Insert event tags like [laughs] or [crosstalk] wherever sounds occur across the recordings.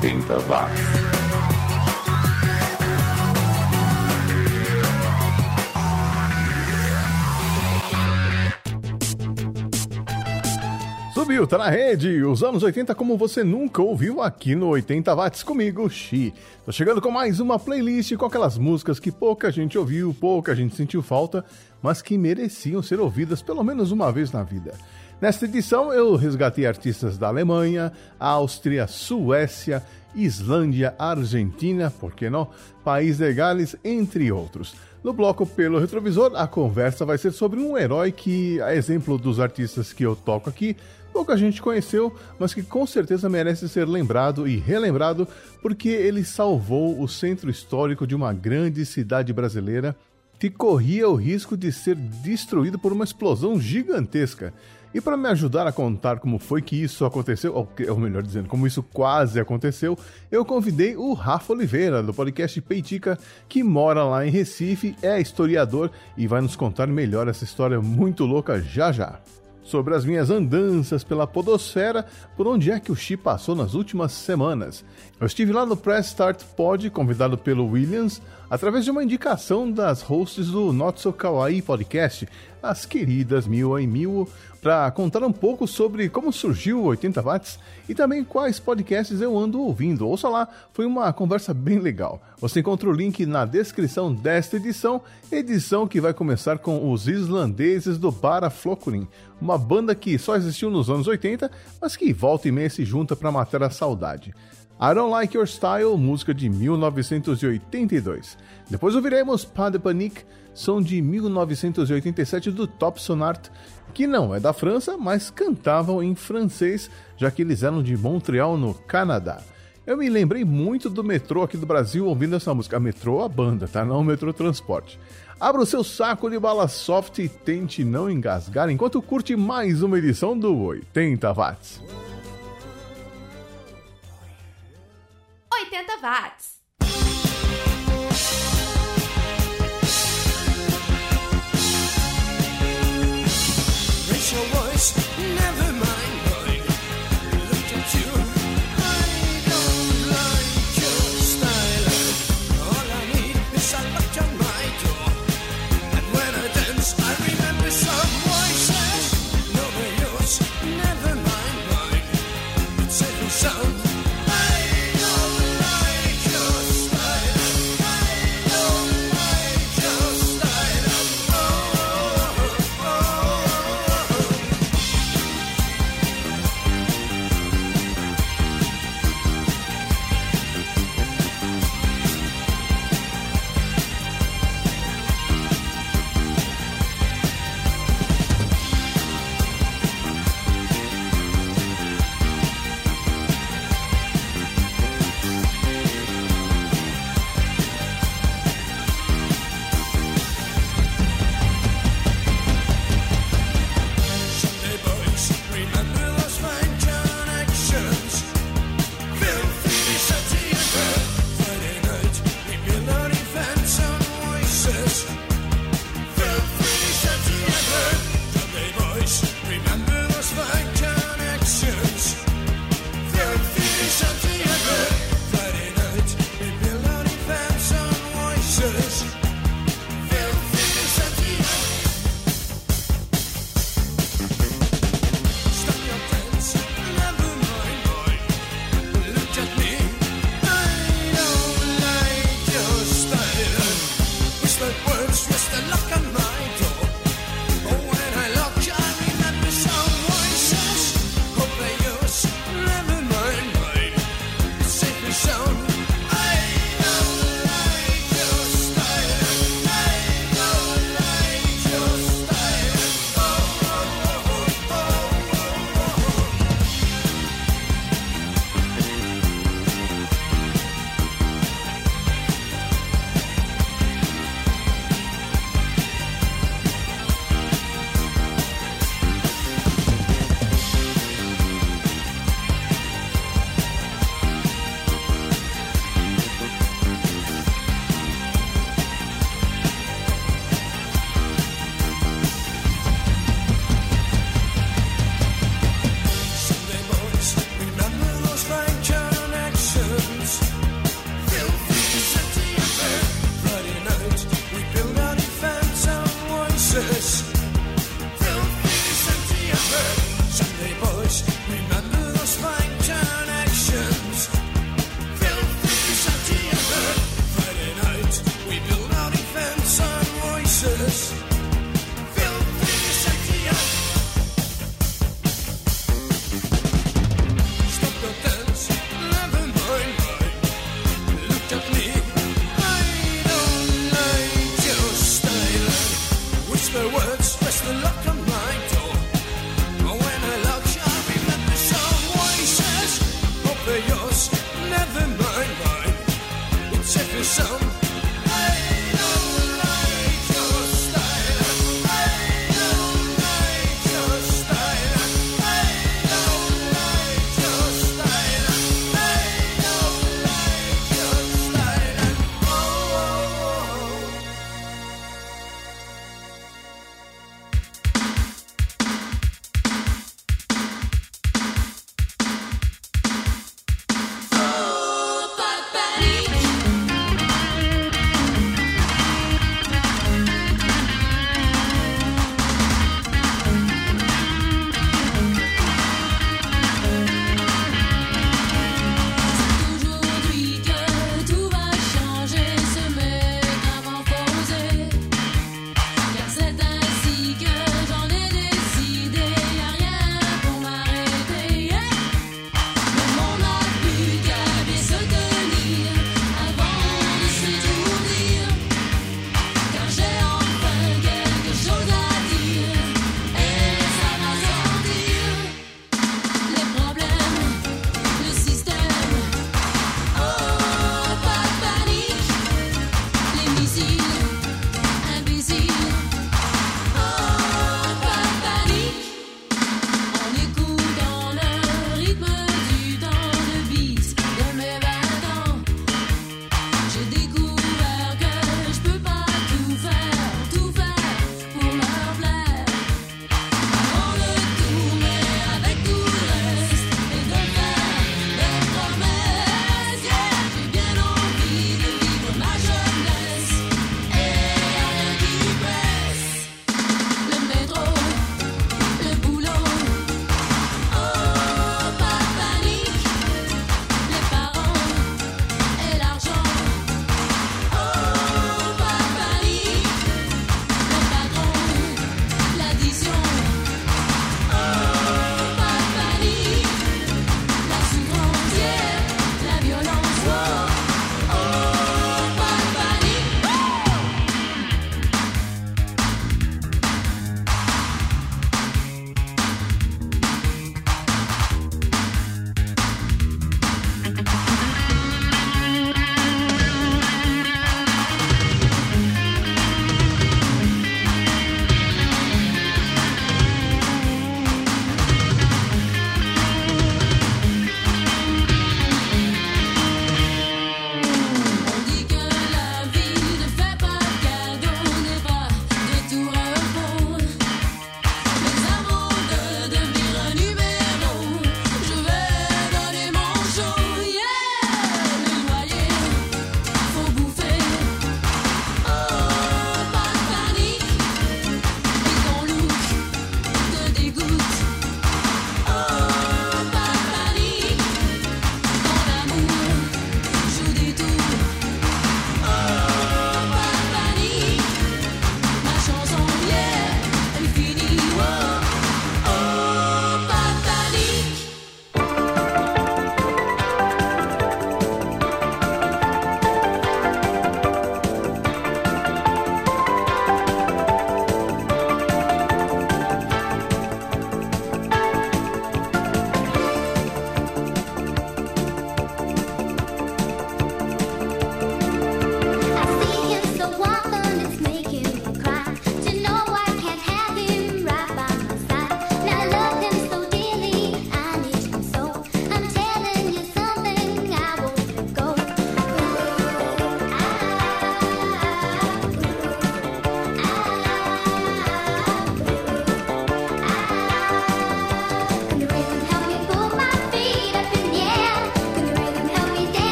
80 watts. Subiu, tá na rede. Os anos 80 como você nunca ouviu aqui no 80 Watts comigo, Xi. Tô chegando com mais uma playlist com aquelas músicas que pouca gente ouviu, pouca gente sentiu falta, mas que mereciam ser ouvidas pelo menos uma vez na vida. Nesta edição eu resgatei artistas da Alemanha, Áustria, Suécia, Islândia, Argentina, por que não? País de Gales, entre outros. No bloco Pelo Retrovisor, a conversa vai ser sobre um herói que, a exemplo dos artistas que eu toco aqui, pouca gente conheceu, mas que com certeza merece ser lembrado e relembrado porque ele salvou o centro histórico de uma grande cidade brasileira que corria o risco de ser destruído por uma explosão gigantesca. E para me ajudar a contar como foi que isso aconteceu, ou, melhor dizendo, como isso quase aconteceu, eu convidei o Rafa Oliveira, do podcast Peitica, que mora lá em Recife, é historiador e vai nos contar melhor essa história muito louca já já sobre as minhas andanças pela podosfera, por onde é que o Xi passou nas últimas semanas. Eu estive lá no Press Start Pod, convidado pelo Williams, através de uma indicação das hosts do Not So Kawaii Podcast, as queridas Mil em Mil, para contar um pouco sobre como surgiu o 80 Watts e também quais podcasts eu ando ouvindo. Ouça lá, foi uma conversa bem legal. Você encontra o link na descrição desta edição, edição que vai começar com os islandeses do Bara Flokurin, uma banda que só existiu nos anos 80, mas que volta e meia se junta para matar a saudade. I Don't Like Your Style, música de 1982. Depois ouviremos Pas de Panique, som de 1987 do Top Sonart, que não é da França, mas cantavam em francês, já que eles eram de Montreal, no Canadá. Eu me lembrei muito do metrô aqui do Brasil ouvindo essa música. A metrô, a banda, tá? Não o metrô transporte. Abra o seu saco de bala soft e tente não engasgar enquanto curte mais uma edição do 80 Watts. 80 watts. Raise your some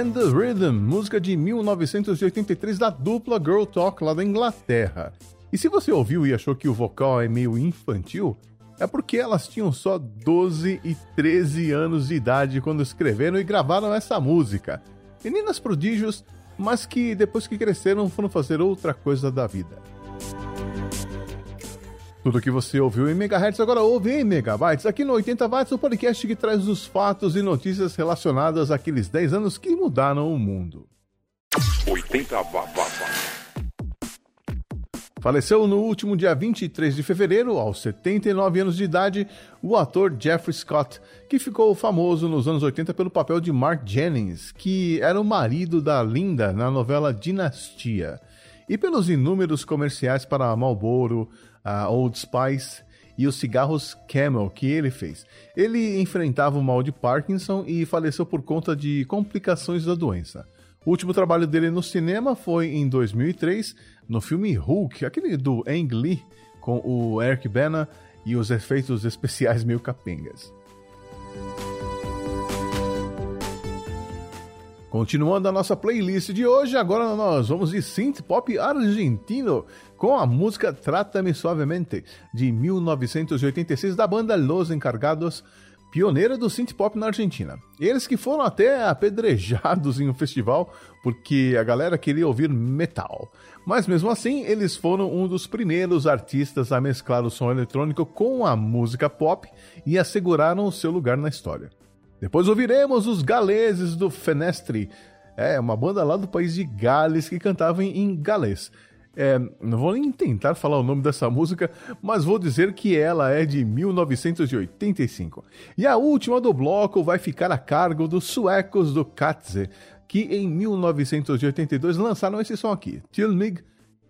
Can the Rhythm, música de 1983 da dupla Girl Talk lá da Inglaterra. E se você ouviu e achou que o vocal é meio infantil, é porque elas tinham só 12 e 13 anos de idade quando escreveram e gravaram essa música. Meninas prodígios, mas que depois que cresceram foram fazer outra coisa da vida. Tudo que você ouviu em megahertz agora ouve em megabytes. Aqui no 80 watts, o podcast que traz os fatos e notícias relacionadas àqueles 10 anos que mudaram o mundo. 80 watts. Faleceu no último dia 23 de fevereiro, aos 79 anos de idade, o ator Jeffrey Scott, que ficou famoso nos anos 80 pelo papel de Mark Jennings, que era o marido da Linda na novela Dinastia, e pelos inúmeros comerciais para Marlboro, a Old Spice e os cigarros Camel que ele fez. Ele enfrentava o mal de Parkinson e faleceu por conta de complicações da doença. O último trabalho dele no cinema foi em 2003, no filme Hulk, aquele do Ang Lee, com o Eric Bana e os efeitos especiais meio capengas. Continuando a nossa playlist de hoje, agora nós vamos de synth pop argentino com a música Trata-me Suavemente, de 1986, da banda Los Encargados, pioneira do synth pop na Argentina. Eles que foram até apedrejados em um festival porque a galera queria ouvir metal. Mas mesmo assim, eles foram um dos primeiros artistas a mesclar o som eletrônico com a música pop e asseguraram o seu lugar na história. Depois ouviremos os galeses do Fenestre, é uma banda lá do país de Gales que cantava em galês. É, não vou nem tentar falar o nome dessa música, mas vou dizer que ela é de 1985. E a última do bloco vai ficar a cargo dos suecos do Katze, que em 1982 lançaram esse som aqui, Till Mig,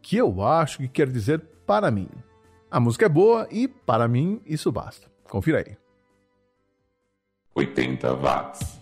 que eu acho que quer dizer para mim. A música é boa e, para mim, isso basta. Confira aí. 80 watts.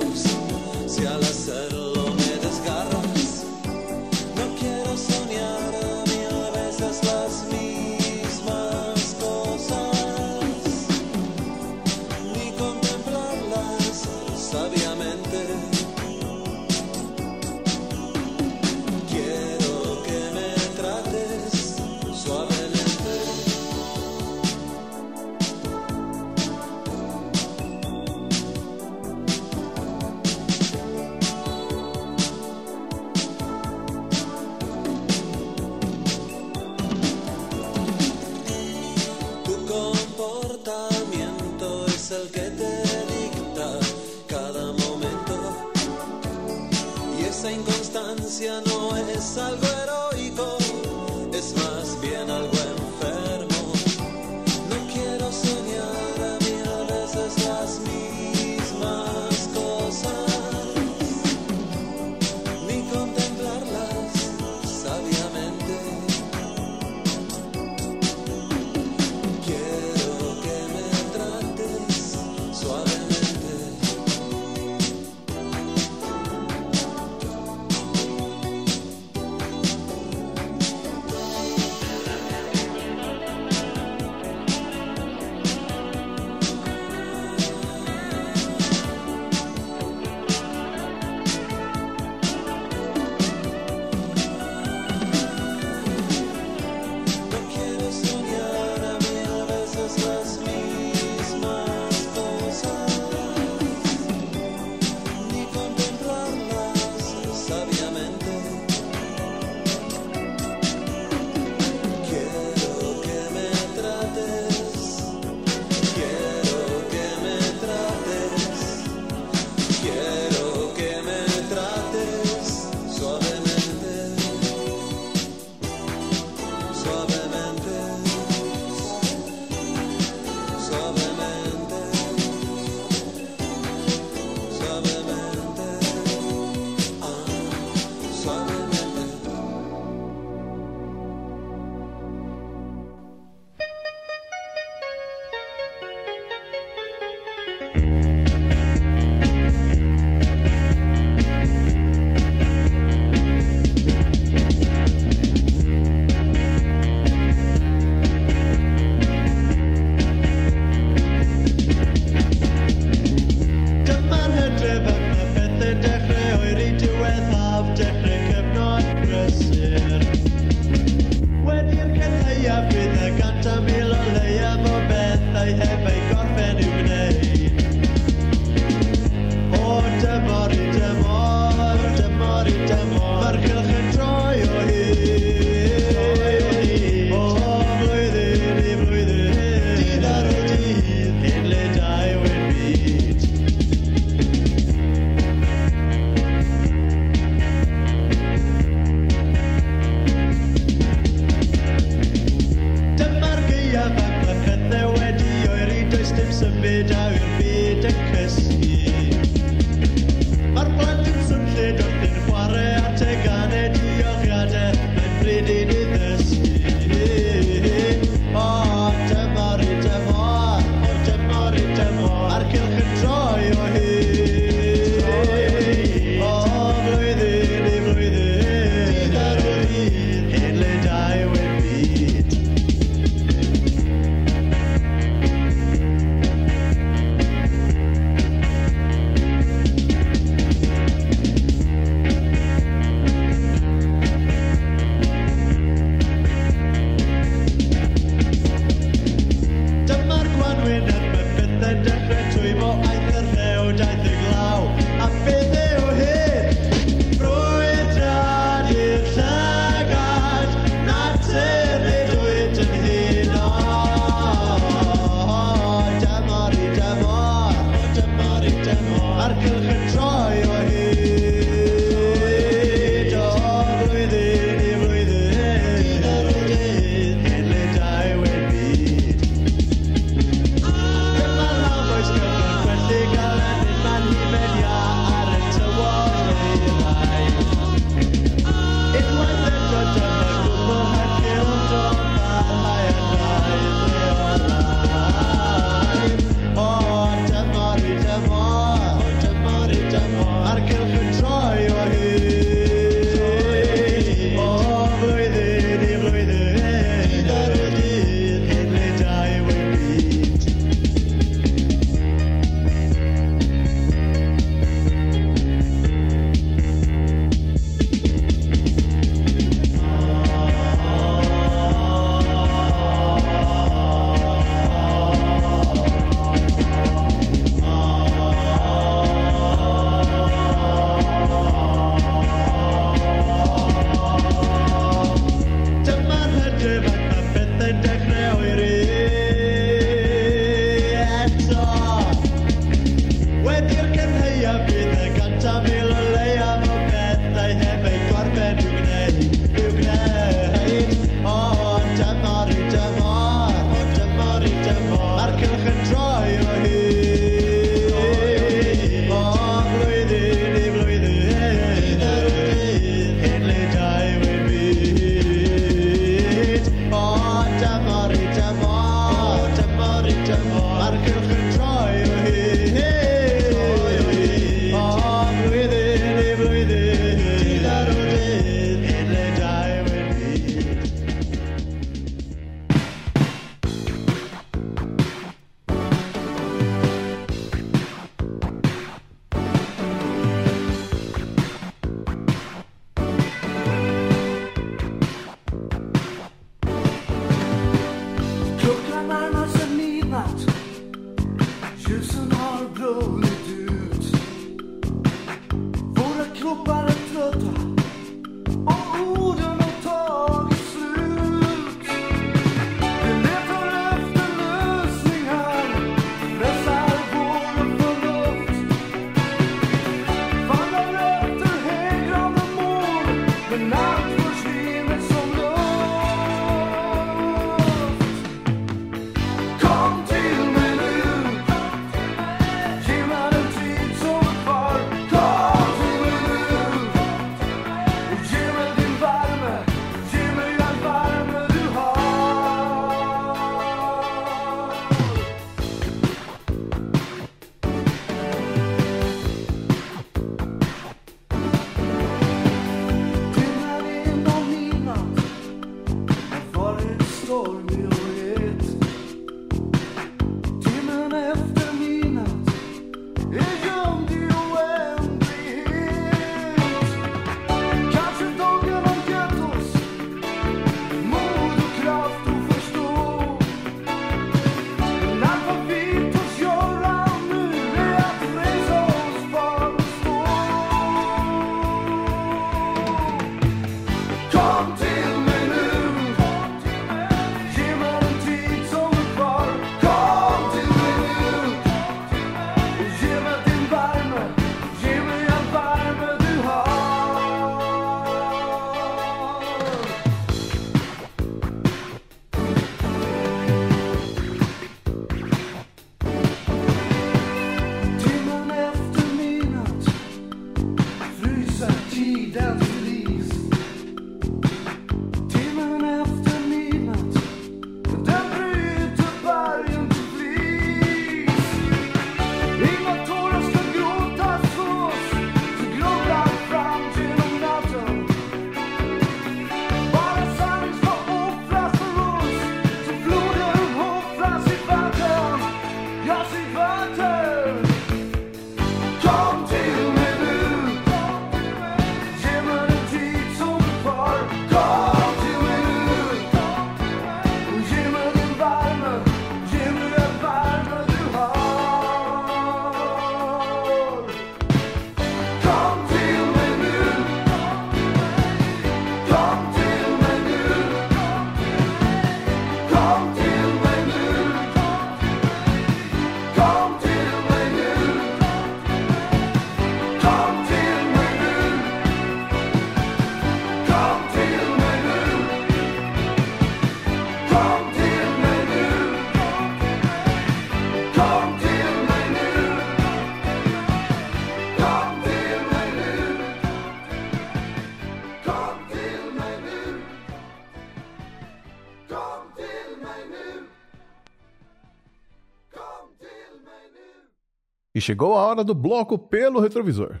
E chegou a hora do bloco pelo retrovisor.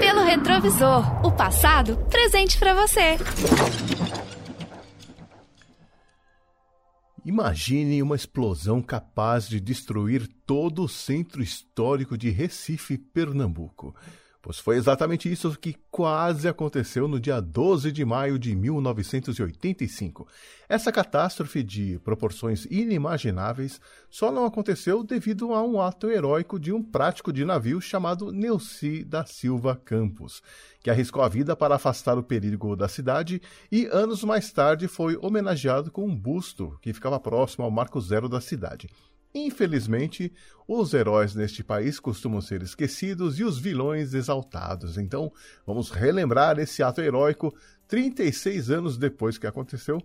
Pelo retrovisor, o passado presente para você. Imagine uma explosão capaz de destruir todo o centro histórico de Recife, Pernambuco. Pois foi exatamente isso que quase aconteceu no dia 12 de maio de 1985. Essa catástrofe de proporções inimagináveis só não aconteceu devido a um ato heróico de um prático de navio chamado Neuci da Silva Campos, que arriscou a vida para afastar o perigo da cidade e anos mais tarde foi homenageado com um busto que ficava próximo ao marco zero da cidade. Infelizmente, os heróis neste país costumam ser esquecidos e os vilões exaltados. Então, vamos relembrar esse ato heróico 36 anos depois que aconteceu.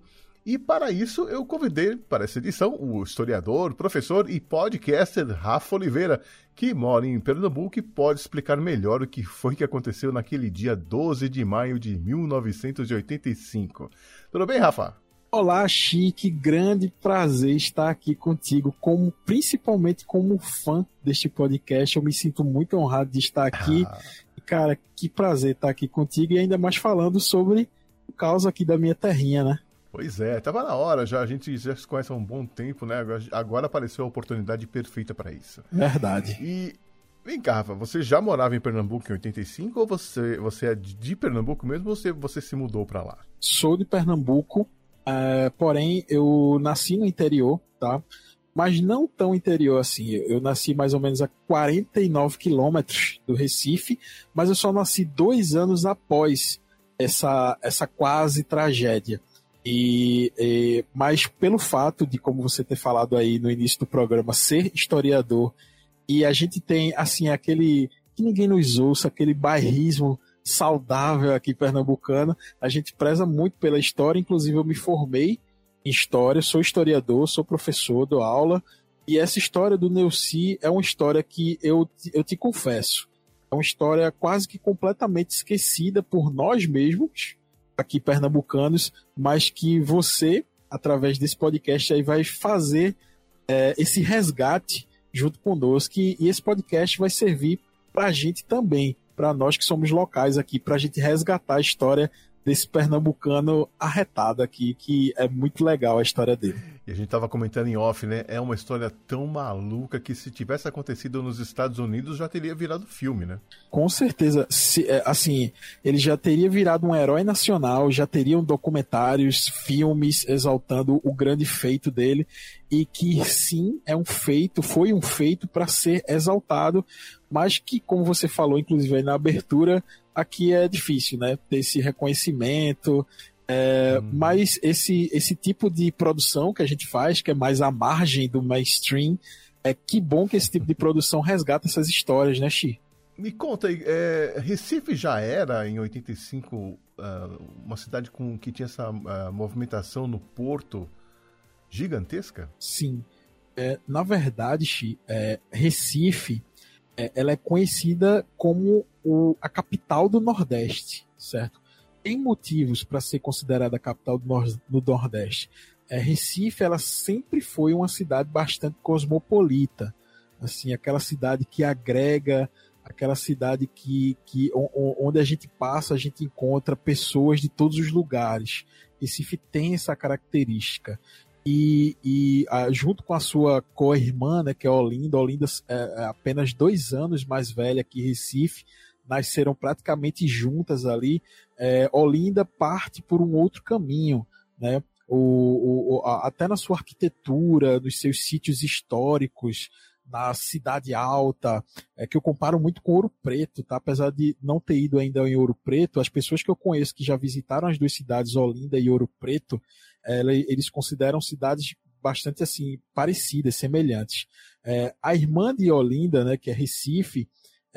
E para isso, eu convidei para essa edição o historiador, professor e podcaster Rafa Oliveira, que mora em Pernambuco e pode explicar melhor o que foi que aconteceu naquele dia 12 de maio de 1985. Tudo bem, Rafa? Olá, Chique, grande prazer estar aqui contigo, como principalmente como fã deste podcast. Eu me sinto muito honrado de estar aqui. Ah. Cara, que prazer estar aqui contigo e ainda mais falando sobre o caos aqui da minha terrinha, né? Pois é, tava na hora já, a gente já se conhece há um bom tempo, né? Agora apareceu a oportunidade perfeita para isso. Verdade. E Vem cá, Rafa, você já morava em Pernambuco em 85 ou você, você é de Pernambuco mesmo ou você, você se mudou para lá? Sou de Pernambuco, Uh, porém, eu nasci no interior, tá? Mas não tão interior assim. Eu nasci mais ou menos a 49 quilômetros do Recife, mas eu só nasci dois anos após essa, essa quase tragédia. E, e, mas pelo fato de, como você ter falado aí no início do programa, ser historiador, e a gente tem assim aquele que ninguém nos ouça, aquele bairrismo saudável aqui pernambucana. A gente preza muito pela história, inclusive eu me formei em história, sou historiador, sou professor, dou aula. E essa história do Neuci é uma história que eu, eu te confesso, é uma história quase que completamente esquecida por nós mesmos, aqui pernambucanos, mas que você, através desse podcast aí, vai fazer é, esse resgate junto conosco. E, e esse podcast vai servir para a gente também para nós que somos locais aqui, para a gente resgatar a história desse pernambucano arretado aqui, que é muito legal a história dele. E a gente estava comentando em off, né? É uma história tão maluca que se tivesse acontecido nos Estados Unidos já teria virado filme, né? Com certeza. Se, é, assim, ele já teria virado um herói nacional, já teriam documentários, filmes exaltando o grande feito dele e que sim, é um feito, foi um feito para ser exaltado, mas que, como você falou, inclusive na abertura, aqui é difícil, né? Ter esse reconhecimento, é, hum. Mas esse, esse tipo de produção que a gente faz, que é mais à margem do mainstream, é que bom que esse tipo de produção resgata essas histórias, né, Xi? Me conta aí, é, Recife já era, em 85, uh, ah, uma cidade com que tinha essa uh, movimentação no porto gigantesca? Sim. É, na verdade, Xi, é, Recife é, ela é conhecida como o, a capital do Nordeste, certo? Tem motivos para ser considerada a capital do, nor do Nordeste. É, Recife, ela sempre foi uma cidade bastante cosmopolita, assim, aquela cidade que agrega, aquela cidade que, que onde a gente passa, a gente encontra pessoas de todos os lugares. Recife tem essa característica. E, e a, junto com a sua co-irmã, né, que é Olinda, Olinda é, é apenas dois anos mais velha que Recife, nasceram praticamente juntas ali. É, Olinda parte por um outro caminho, né? O, o, a, até na sua arquitetura, nos seus sítios históricos, na Cidade Alta, é, que eu comparo muito com Ouro Preto, tá? Apesar de não ter ido ainda em Ouro Preto, as pessoas que eu conheço que já visitaram as duas cidades, Olinda e Ouro Preto, é, eles consideram cidades bastante assim parecidas, semelhantes. É, a irmã de Olinda, né, que é Recife,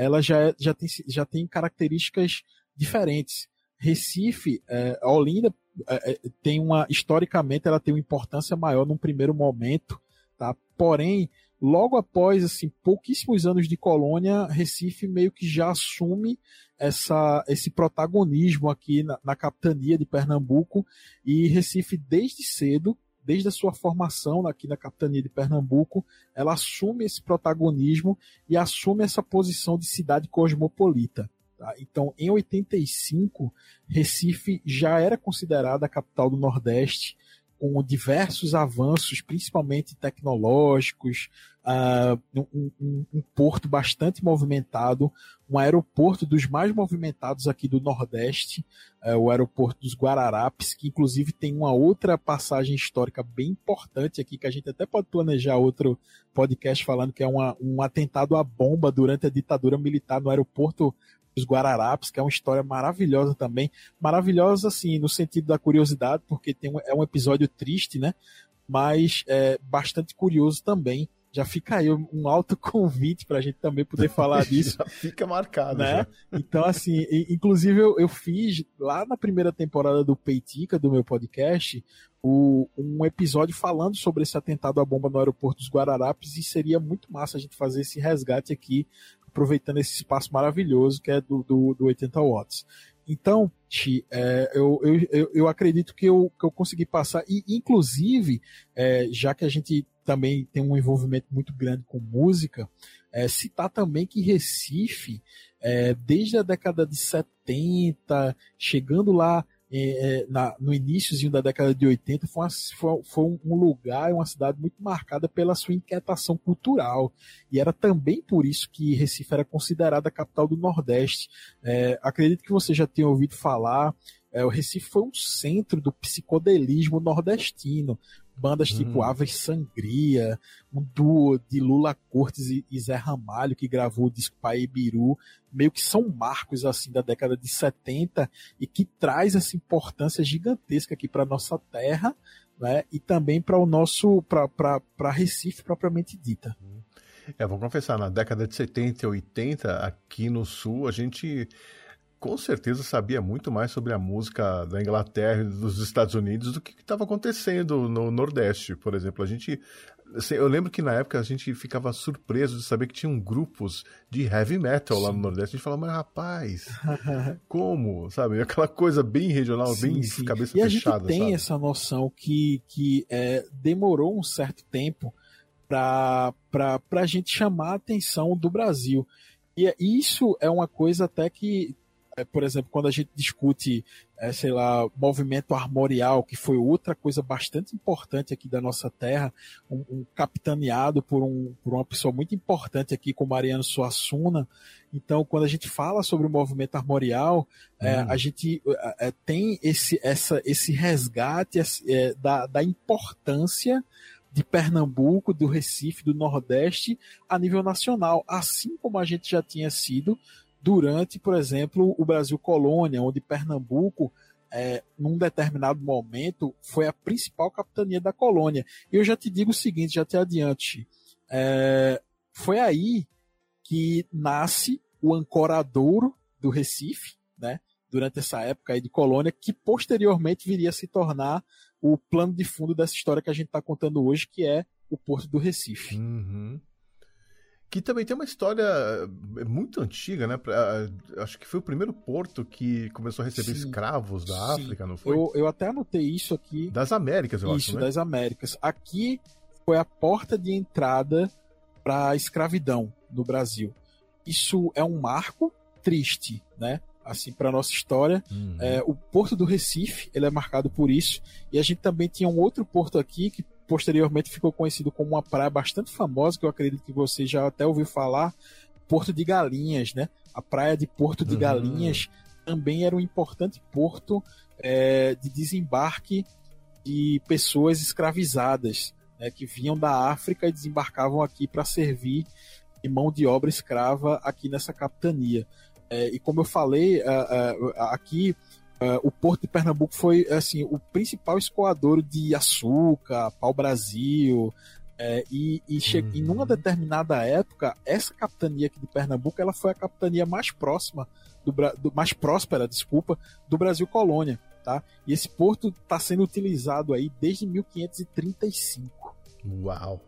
ela já, é, já, tem, já tem características diferentes. Recife, é, a Olinda é, é, tem uma, historicamente, ela tem uma importância maior num primeiro momento, tá? Porém, logo após, assim, pouquíssimos anos de colônia, Recife meio que já assume essa, esse protagonismo aqui na, na capitania de Pernambuco e Recife, desde cedo, desde a sua formação aqui na capitania de Pernambuco, ela assume esse protagonismo e assume essa posição de cidade cosmopolita. Tá? Então, em 85, Recife já era considerada a capital do Nordeste, com diversos avanços, principalmente tecnológicos, uh, um, um, um, porto bastante movimentado, um aeroporto dos mais movimentados aqui do Nordeste, uh, o aeroporto dos Guararapes, que inclusive tem uma outra passagem histórica bem importante aqui, que a gente até pode planejar outro podcast falando que é uma, um atentado à bomba durante a ditadura militar no aeroporto os Guararapes, que é uma história maravilhosa também. Maravilhosa, assim, no sentido da curiosidade, porque tem um, é um episódio triste, né? Mas é bastante curioso também. Já fica aí um alto [laughs] convite para a gente também poder falar [laughs] disso. já fica marcado, né? Já. Então, assim, inclusive eu, eu, fiz lá na primeira temporada do Peitica, do meu podcast, o, um episódio falando sobre esse atentado à bomba no aeroporto dos Guararapes e seria muito massa a gente fazer esse resgate aqui aproveitando esse espaço maravilhoso que é do, do, do 80 watts. Então, é, eu, eu, eu acredito que eu, que eu consegui passar, e inclusive, é, já que a gente também tem um envolvimento muito grande com música, é, citar também que Recife, é, desde a década de 70, chegando lá é, na, no iníciozinho da década de 80 foi, uma, foi, um lugar, uma cidade muito marcada pela sua inquietação cultural. E era também por isso que Recife era considerada a capital do Nordeste. É, acredito que você já tenha ouvido falar. É, o Recife foi um centro do psicodelismo nordestino, bandas hum. tipo Aves Sangria, um duo de Lula Cortes e, e Zé Ramalho, que gravou o disco Pai Biru, meio que são marcos assim da década de 70 e que traz essa importância gigantesca aqui para nossa terra, né? E também para o nosso para Recife propriamente dita. É, vou confessar, na década de 70 e 80, aqui no sul, a gente com certeza sabia muito mais sobre a música da Inglaterra e dos Estados Unidos do que estava acontecendo no Nordeste, por exemplo. A gente, assim, eu lembro que na época a gente ficava surpreso de saber que tinham grupos de heavy metal sim. lá no Nordeste. A gente falava, mas rapaz, [laughs] como, sabe? Aquela coisa bem regional, sim, bem sim. cabeça e fechada. a gente tem sabe? essa noção que, que é, demorou um certo tempo para a gente chamar a atenção do Brasil. E isso é uma coisa até que é, por exemplo, quando a gente discute, é, sei lá, movimento armorial, que foi outra coisa bastante importante aqui da nossa terra, um, um capitaneado por, um, por uma pessoa muito importante aqui, como Mariano Suassuna. Então, quando a gente fala sobre o movimento armorial, é, hum. a gente é, é, tem esse, essa, esse resgate da, da importância de Pernambuco, do Recife, do Nordeste a nível nacional, assim como a gente já tinha sido durante, por exemplo, o Brasil Colônia, onde Pernambuco, é, num determinado momento, foi a principal capitania da colônia. E eu já te digo o seguinte, já te adiante, é, foi aí que nasce o ancoradouro do Recife, né? Durante essa época aí de colônia, que posteriormente viria a se tornar o plano de fundo dessa história que a gente está contando hoje, que é o Porto do Recife. Uhum que também tem uma história eh, muito antiga, né? Acho que foi o primeiro porto que começou a receber sim, escravos da sim. África, não foi? Eu, eu até anotei isso aqui. Das Américas, eu isso, acho, Isso, né? das Américas. Aqui foi a porta de entrada para a escravidão no Brasil. Isso é um marco triste, né? Assim, para nossa história. Uhum. É, o Porto do Recife, ele é marcado por isso. E a gente também tinha um outro porto aqui que posteriormente ficou conhecido como uma praia bastante famosa, que eu acredito que você já até ouviu falar, Porto de Galinhas, né? A praia de Porto de uhum. Galinhas também era um importante porto é, de desembarque de pessoas escravizadas, né, que vinham da África e desembarcavam aqui para servir de mão de obra escrava aqui nessa capitania. É, e como eu falei, uh, uh, aqui Uh, o Porto de Pernambuco foi assim o principal escoador de açúcar, pau-brasil, é, e, e, uhum. e numa determinada época, essa capitania aqui de Pernambuco ela foi a capitania mais próxima, do, do mais próspera, desculpa, do Brasil colônia. Tá? E esse porto está sendo utilizado aí desde 1535. Uau!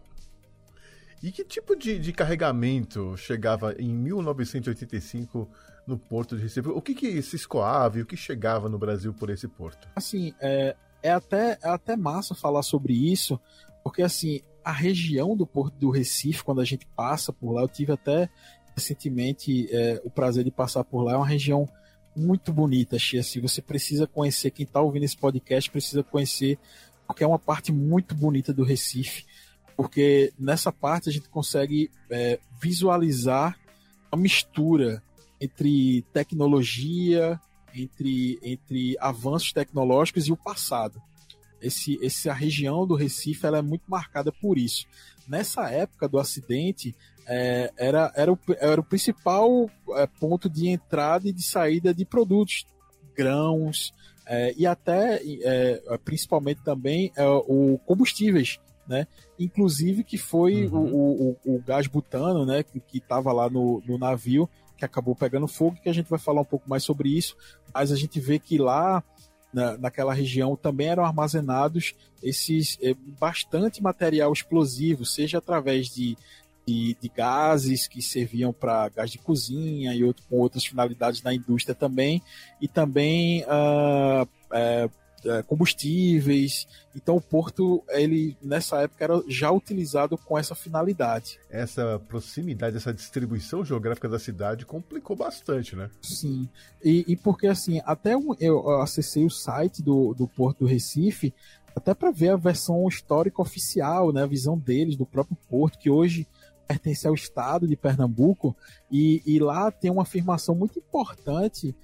E que tipo de, de carregamento chegava em 1985 no porto de Recife. O que, que se escoava e o que chegava no Brasil por esse porto? Assim, é, é até, é até massa falar sobre isso, porque assim, a região do Porto do Recife, quando a gente passa por lá, eu tive até recentemente é, o prazer de passar por lá, é uma região muito bonita, Xia. Assim, você precisa conhecer, quem está ouvindo esse podcast precisa conhecer, porque é uma parte muito bonita do Recife, porque nessa parte a gente consegue é, visualizar a mistura entre tecnologia, entre, entre avanços tecnológicos e o passado. Esse, essa região do Recife ela é muito marcada por isso. Nessa época do acidente, é, era, era, o, era o principal é, ponto de entrada e de saída de produtos, grãos é, e até, é, principalmente também, é, o combustíveis, né? Inclusive que foi uhum. o, o, o, gás butano, né? Que estava lá no, no navio, que acabou pegando fogo, que a gente vai falar um pouco mais sobre isso, mas a gente vê que lá na, naquela região também eram armazenados esses é, bastante material explosivo, seja através de, de, de gases que serviam para gás de cozinha e outro, com outras finalidades na indústria também, e também uh, é, combustíveis. Então o porto, ele nessa época era já utilizado com essa finalidade. Essa proximidade, essa distribuição geográfica da cidade complicou bastante, né? Sim. E, e porque assim, até eu acessei o site do, do Porto do Recife, até para ver a versão histórica oficial, né, a visão deles do próprio porto, que hoje pertence ao estado de Pernambuco, e, e lá tem uma afirmação muito importante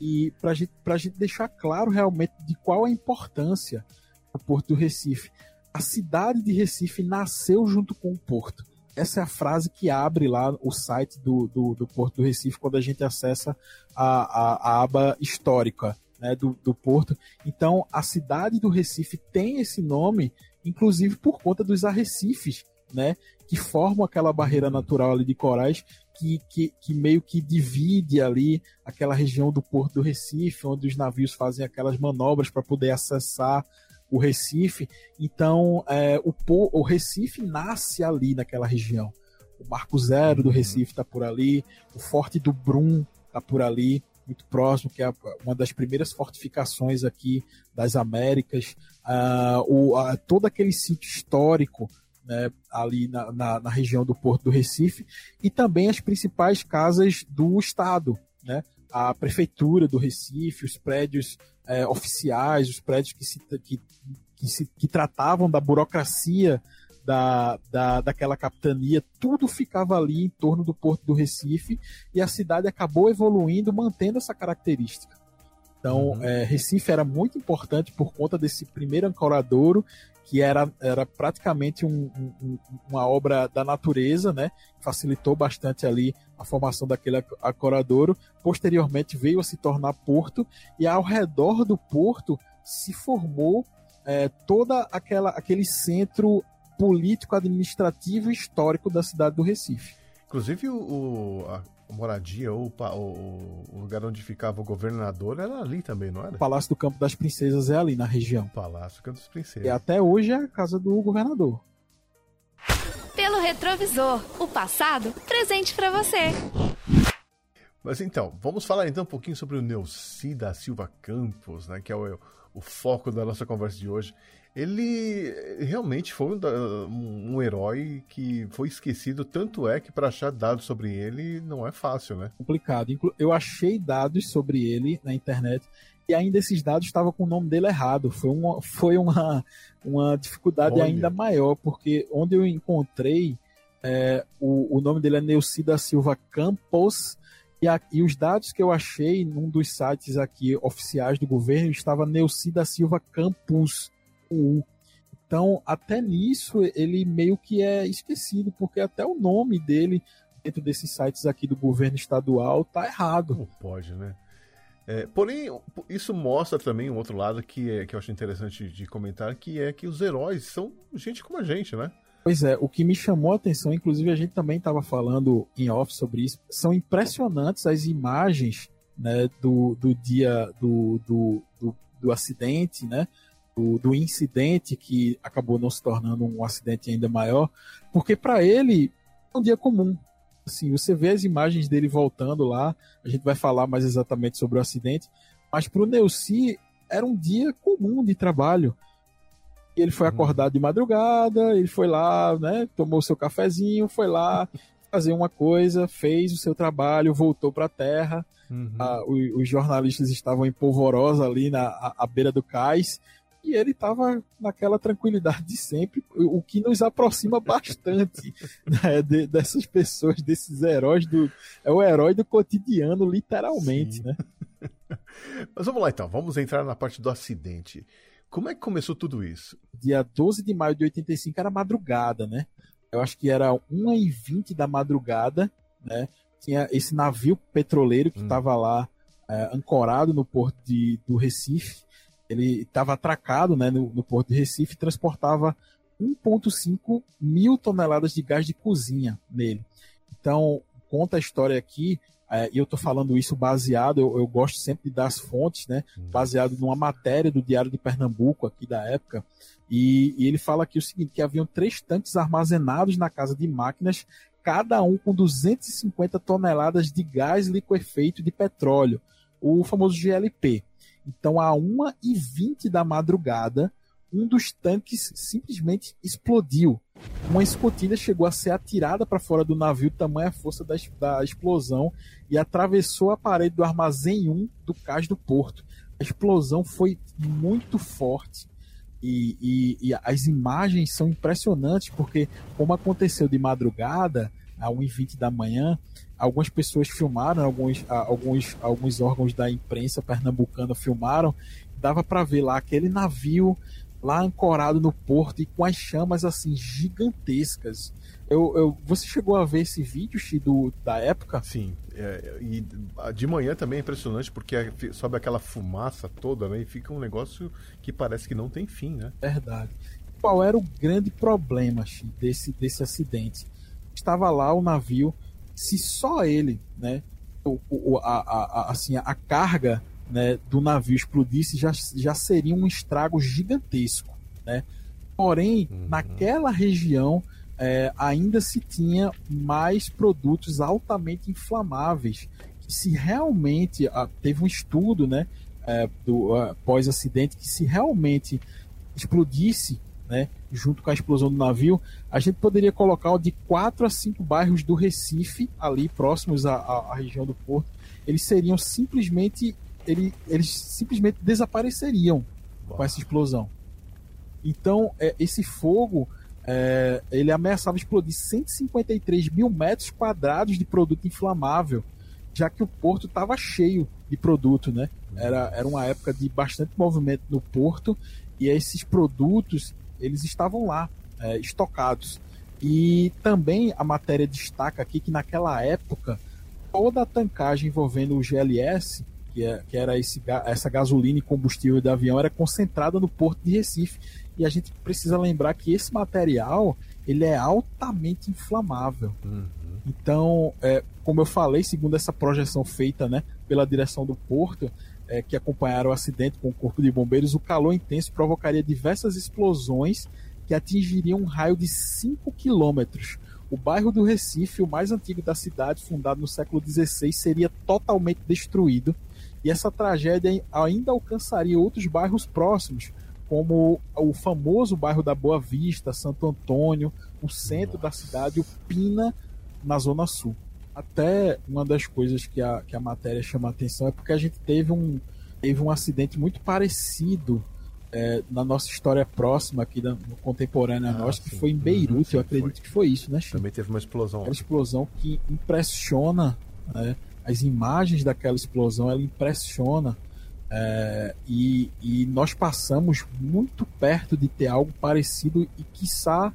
e para gente, a gente deixar claro realmente de qual a importância do Porto do Recife. A cidade de Recife nasceu junto com o Porto. Essa é a frase que abre lá o site do, do, do Porto do Recife quando a gente acessa a, a, a aba histórica né, do, do Porto. Então, a cidade do Recife tem esse nome, inclusive por conta dos arrecifes né, que formam aquela barreira natural ali de corais que, que, que, meio que divide ali aquela região do Porto do Recife, onde os navios fazem aquelas manobras para poder acessar o Recife. Então, é, o, o Recife nasce ali naquela região. O Marco Zero do uhum. Recife está por ali, o Forte do Brum está por ali, muito próximo, que é uma das primeiras fortificações aqui das Américas. Uh, o, uh, todo aquele sítio histórico né, ali na, na, na, região do Porto do Recife, e também as principais casas do Estado, né, a Prefeitura do Recife, os prédios é, oficiais, os prédios que, se, que, que, se, que tratavam da burocracia da, da, daquela capitania, tudo ficava ali em torno do Porto do Recife, e a cidade acabou evoluindo, mantendo essa característica. Então, uhum. é, Recife era muito importante por conta desse primeiro ancoradouro que era, era praticamente um, um, uma obra da natureza, né? Facilitou bastante ali a formação daquele acoradouro. Posteriormente veio a se tornar porto e ao redor do porto se formou é, toda aquela aquele centro político, administrativo e histórico da cidade do Recife. Inclusive o, o a moradia ou o, o, lugar onde ficava o governador era ali também, não era? O Palácio do Campo das Princesas é ali na região. Palácio do Campo das Princesas. E até hoje é a casa do governador. Pelo retrovisor, o passado presente para você. Mas então, vamos falar então um pouquinho sobre o Neuci da Silva Campos, né, que é o, o foco da nossa conversa de hoje ele realmente foi um, um, herói que foi esquecido, tanto é que para achar dados sobre ele não é fácil, né? Complicado. Eu achei dados sobre ele na internet e ainda esses dados estavam com o nome dele errado. Foi uma, foi uma, uma dificuldade Olha. ainda maior, porque onde eu encontrei é, o, o nome dele é Neucida Silva Campos. E, a, e, os dados que eu achei num dos sites aqui oficiais do governo estava Neucida Silva Campus U. Então, até nisso, ele meio que é esquecido, porque até o nome dele, dentro desses sites aqui do governo estadual, tá errado. Não pode, né? É, porém, isso mostra também um outro lado que, é, que eu acho interessante de comentar, que é que os heróis são gente como a gente, né? Pois é, o que me chamou a atenção, inclusive a gente também estava falando em off sobre isso, são impressionantes as imagens né, do, do dia do, do, do, do acidente, né? Do, do incidente que acabou não se tornando um acidente ainda maior, porque para ele é um dia comum. Assim, você vê as imagens dele voltando lá, a gente vai falar mais exatamente sobre o acidente, mas para o Neuci era um dia comum de trabalho. Ele foi acordado de madrugada, ele foi lá, né, tomou seu cafezinho, foi lá [laughs] fazer uma coisa, fez o seu trabalho, voltou para a terra. Uhum. Ah, os, os jornalistas estavam em polvorosa ali na à, à beira do cais e ele estava naquela tranquilidade de sempre, o que nos aproxima bastante [laughs] né, de- dessas pessoas, desses heróis do. É o herói do cotidiano, literalmente, Sim. né? [laughs] Mas vamos lá então, vamos entrar na parte do acidente. Como é que começou tudo isso? Dia 12 de maio de 85 era madrugada, né? Eu acho que era 1h20 da madrugada, né? Tinha esse navio petroleiro que Hum. estava lá é, ancorado no porto de, do Recife. Ele estava atracado né, no, no porto de Recife e transportava 1,5 mil toneladas de gás de cozinha nele. Então, conta a história aqui, é, e eu estou falando isso baseado, eu, eu gosto sempre de dar as fontes, né? Baseado numa matéria do Diário de Pernambuco, aqui da época, e, e ele fala aqui o seguinte: que haviam três tanques armazenados na casa de máquinas, cada um com 250 toneladas de gás liquefeito de petróleo, o famoso GLP. Então, a 1h20 da madrugada, um dos tanques simplesmente explodiu. Uma escotilha chegou a ser atirada para fora do navio, tamanha força da, da explosão, e atravessou a parede do armazém 1 do cais do porto. A explosão foi muito forte. E, e- e as imagens são impressionantes, porque, como aconteceu de madrugada, a 1h20 da manhã, algumas pessoas filmaram, alguns, alguns, alguns órgãos da imprensa pernambucana filmaram, dava para ver lá aquele navio lá ancorado no porto e com as chamas assim gigantescas. Eu, eu, você chegou a ver esse vídeo, Xi, do, da época? Sim, é, e de manhã também é impressionante porque é- sobe aquela fumaça toda, né? E fica um negócio que parece que não tem fim, né? Verdade. Qual era o grande problema Xi, desse, desse acidente? Estava lá o navio, se só ele, né, o, o- a, a- a- assim, a carga né, do navio explodisse, já, já seria um estrago gigantesco. Né? Porém, Uhum. naquela região é, ainda se tinha mais produtos altamente inflamáveis. Que se realmente ah, teve um estudo né, é, do ah, pós-acidente que se realmente explodisse, né, junto com a explosão do navio, a gente poderia colocar de quatro a cinco bairros do Recife, ali próximos à, à- à região do porto, eles seriam simplesmente, ele, eles simplesmente desapareceriam com essa explosão. Então, é, esse fogo, é, ele ameaçava explodir 153 mil metros quadrados de produto inflamável, já que o porto estava cheio de produto, né? Era, era uma época de bastante movimento no porto e esses produtos eles estavam lá é, estocados. E também a matéria destaca aqui que naquela época toda a tancagem envolvendo o GLS, que, é, que era esse, essa gasolina e combustível do avião, era concentrada no porto de Recife. E a gente precisa lembrar que esse material ele é altamente inflamável. Então, é, como eu falei, segundo essa projeção feita né, pela direção do porto, é, que acompanharam o acidente com o corpo de bombeiros, o calor intenso provocaria diversas explosões que atingiriam um raio de 5 quilômetros. O bairro do Recife, o mais antigo da cidade, fundado no século XVI, seria totalmente destruído. E essa tragédia ainda alcançaria outros bairros próximos, como o famoso bairro da Boa Vista, Santo Antônio, o centro da cidade, o Pina, na Zona Sul. Até uma das coisas que a, que a matéria chama a atenção é porque a gente teve um, teve um acidente muito parecido é, na nossa história próxima aqui, da, no contemporânea Ah, nossa, que foi em Uhum, Beirute, sim, eu acredito foi. que foi isso, né, Chico? Também teve uma explosão. Aquela explosão que impressiona, né? as imagens daquela explosão, ela impressiona. é, e, e nós passamos muito perto de ter algo parecido e, quiçá,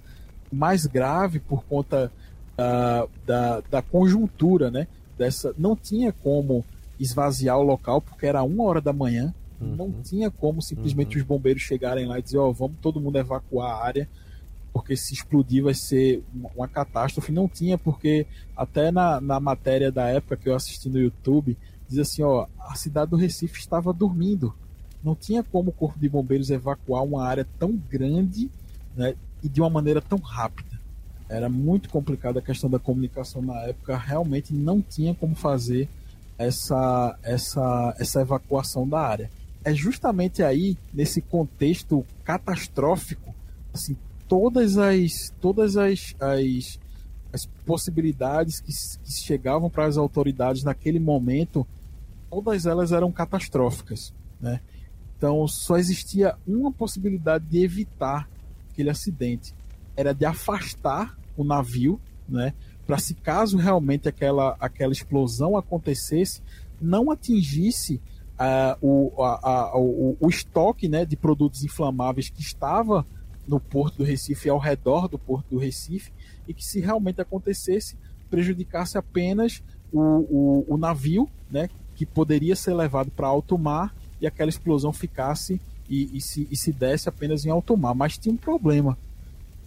mais grave por conta da, da, da conjuntura, né? Dessa, não tinha como esvaziar o local porque era uma hora da manhã, não tinha como simplesmente os bombeiros chegarem lá e dizer, ó, vamos todo mundo evacuar a área porque se explodir vai ser uma, uma catástrofe. Não tinha, porque até na, na matéria da época que eu assisti no YouTube, diz assim, ó, a cidade do Recife estava dormindo. Não tinha como o Corpo de Bombeiros evacuar uma área tão grande né, e de uma maneira tão rápida. Era muito complicada a questão da comunicação na época, realmente não tinha como fazer essa, essa, essa evacuação da área. é justamente aí, nesse contexto catastrófico, assim, todas as, todas as, as, as possibilidades que, que chegavam para as autoridades naquele momento, todas elas eram catastróficas, né? Então só existia uma possibilidade de evitar aquele acidente, era de afastar o navio, né? Para se caso realmente aquela, aquela explosão acontecesse, não atingisse uh, o, a, a, o, o, estoque né, de produtos inflamáveis que estava no porto do Recife ao redor do porto do Recife e que se realmente acontecesse prejudicasse apenas o, o, o navio, né, que poderia ser levado para alto mar e aquela explosão ficasse e, e, se, e se desse apenas em alto mar. Mas tinha um problema.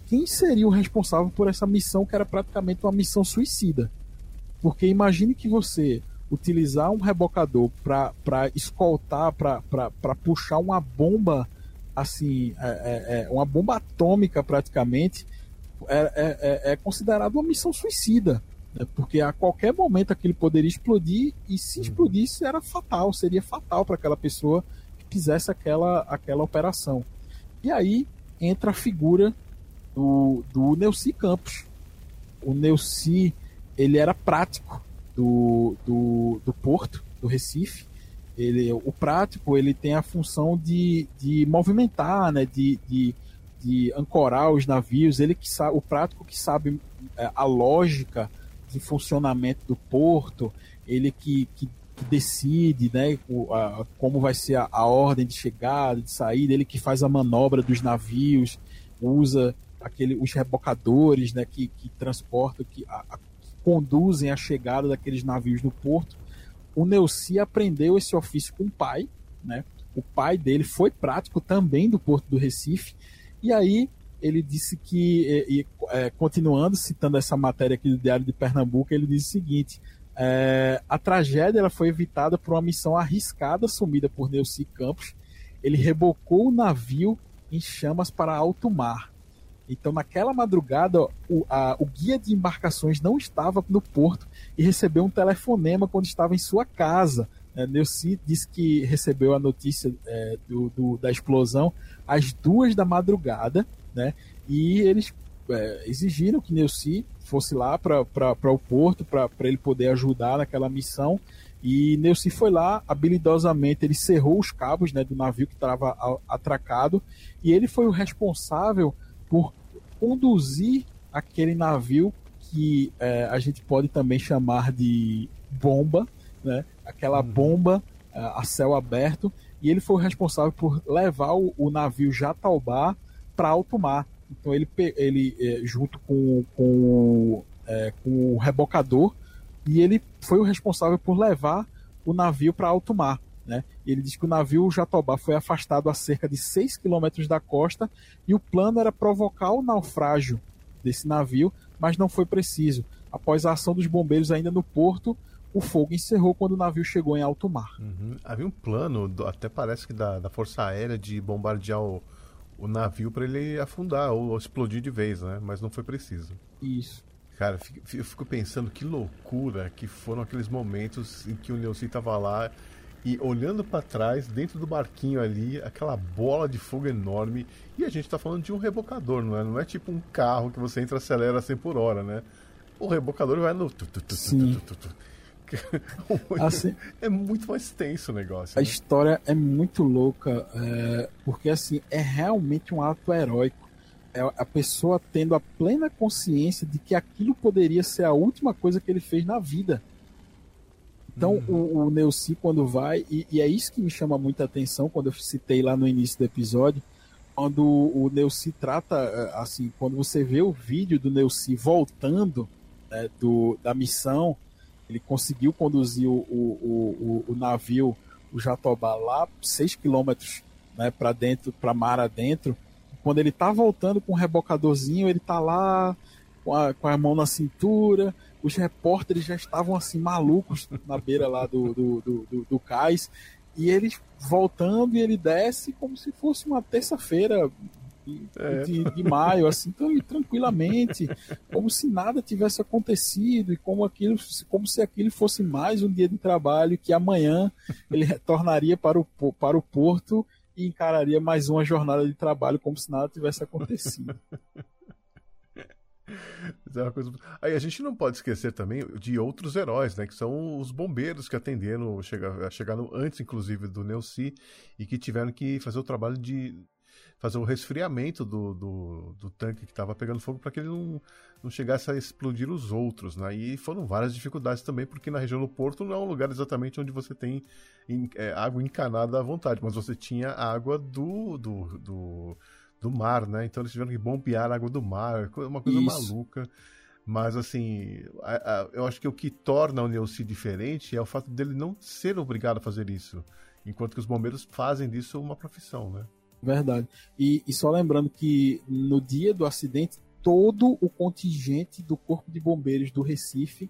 Quem seria o responsável por essa missão que era praticamente uma missão suicida? Porque imagine que você utilizar um rebocador para escoltar, para puxar uma bomba assim, é, é, é, uma bomba atômica praticamente, é, é, é, é considerado uma missão suicida. Né? Porque a qualquer momento aquilo poderia explodir e se uhum. explodisse era fatal, seria fatal para aquela pessoa que fizesse aquela, aquela operação. E aí entra a figura do, do Neuci Campos. O Neuci, ele era prático, do, do, do porto, do Recife. Ele, o prático ele tem a função de, de movimentar, né, de, de, de ancorar os navios. Ele que sabe, o prático que sabe é, a lógica de funcionamento do porto, ele que, que decide né, como vai ser a, a, ordem de chegada, de saída, ele que faz a manobra dos navios, usa aquele, os rebocadores né, que, que transportam, que, a, conduzem a chegada daqueles navios no porto. O Neuci aprendeu esse ofício com o pai, né? O pai dele foi prático também do Porto do Recife. E aí ele disse que, e, e, é, continuando citando essa matéria aqui do Diário de Pernambuco, ele diz o seguinte: é, a tragédia ela foi evitada por uma missão arriscada assumida por Neuci Campos. Ele rebocou o navio em chamas para alto mar. Então, naquela madrugada, o, a, o guia de embarcações não estava no porto e recebeu um telefonema quando estava em sua casa. É, Neuci disse que recebeu a notícia é, do, do, da explosão às duas da madrugada, né? E eles é, exigiram que Neuci fosse lá para o porto para ele poder ajudar naquela missão. E Neuci foi lá, habilidosamente, ele cerrou os cabos né, do navio que estava atracado e ele foi o responsável por conduzir aquele navio que é, a gente pode também chamar de bomba, né? aquela uhum. bomba é, a céu aberto, e ele foi o responsável por levar o, o navio Jataubá para alto mar. Então ele, ele é, junto com, com, é, com o rebocador, e ele foi o responsável por levar o navio para alto mar. Né? Ele diz que o navio Jatobá foi afastado a cerca de 6 quilômetros da costa e o plano era provocar o naufrágio desse navio, mas não foi preciso. Após a ação dos bombeiros ainda no porto, o fogo encerrou quando o navio chegou em alto mar. Uhum. Havia um plano, até parece que da, da Força Aérea, de bombardear o, o navio para ele afundar ou, ou, explodir de vez, né? Mas não foi preciso. Isso. Cara, eu fico pensando que loucura que foram aqueles momentos em que o Neuci estava lá e olhando para trás, dentro do barquinho ali, aquela bola de fogo enorme. E a gente tá falando de um rebocador, não é? Não é tipo um carro que você entra e acelera 100 por hora, né? O rebocador vai no. Sim. assim, é muito mais tenso o negócio. A né? história é muito louca, é, porque assim, é realmente um ato heróico. É a pessoa tendo a plena consciência de que aquilo poderia ser a última coisa que ele fez na vida. Então uhum. o, o Neuci quando vai, e, e, é isso que me chama muita atenção quando eu citei lá no início do episódio, quando o Neuci trata, eh, assim, quando você vê o vídeo do Neuci voltando né, do, da missão, ele conseguiu conduzir o, o, o, o navio, o Jatobá, lá 6 quilômetros né, para dentro, para mar adentro. Quando ele tá voltando com o rebocadorzinho, ele tá lá com a, com a mão na cintura, os repórteres já estavam assim malucos na beira lá do, do, do, do, do cais e eles voltando e ele desce como se fosse uma terça-feira de, é. de, de maio, assim, então, tranquilamente, como se nada tivesse acontecido e como, aquilo, como se aquilo fosse mais um dia de trabalho que amanhã ele retornaria para o, para o porto e encararia mais uma jornada de trabalho como se nada tivesse acontecido. [laughs] [laughs] É coisa... Aí a gente não pode esquecer também de outros heróis, né? Que são os bombeiros que atenderam, chegaram, chegaram antes, inclusive, do Neuci e que tiveram que fazer o trabalho de fazer o resfriamento do, do, do tanque que estava pegando fogo para que ele não, não chegasse a explodir os outros, né? E foram várias dificuldades também, porque na região do Porto não é um lugar exatamente onde você tem é, água encanada à vontade, mas você tinha água do, do, do do mar, né? Então eles tiveram que bombear a água do mar, uma coisa Isso. maluca. Mas, assim, a, a, eu acho que o que torna o Neuci diferente é o fato dele não ser obrigado a fazer isso. Enquanto que os bombeiros fazem disso uma profissão, né? Verdade. E, e só lembrando que no dia do acidente, todo o contingente do Corpo de Bombeiros do Recife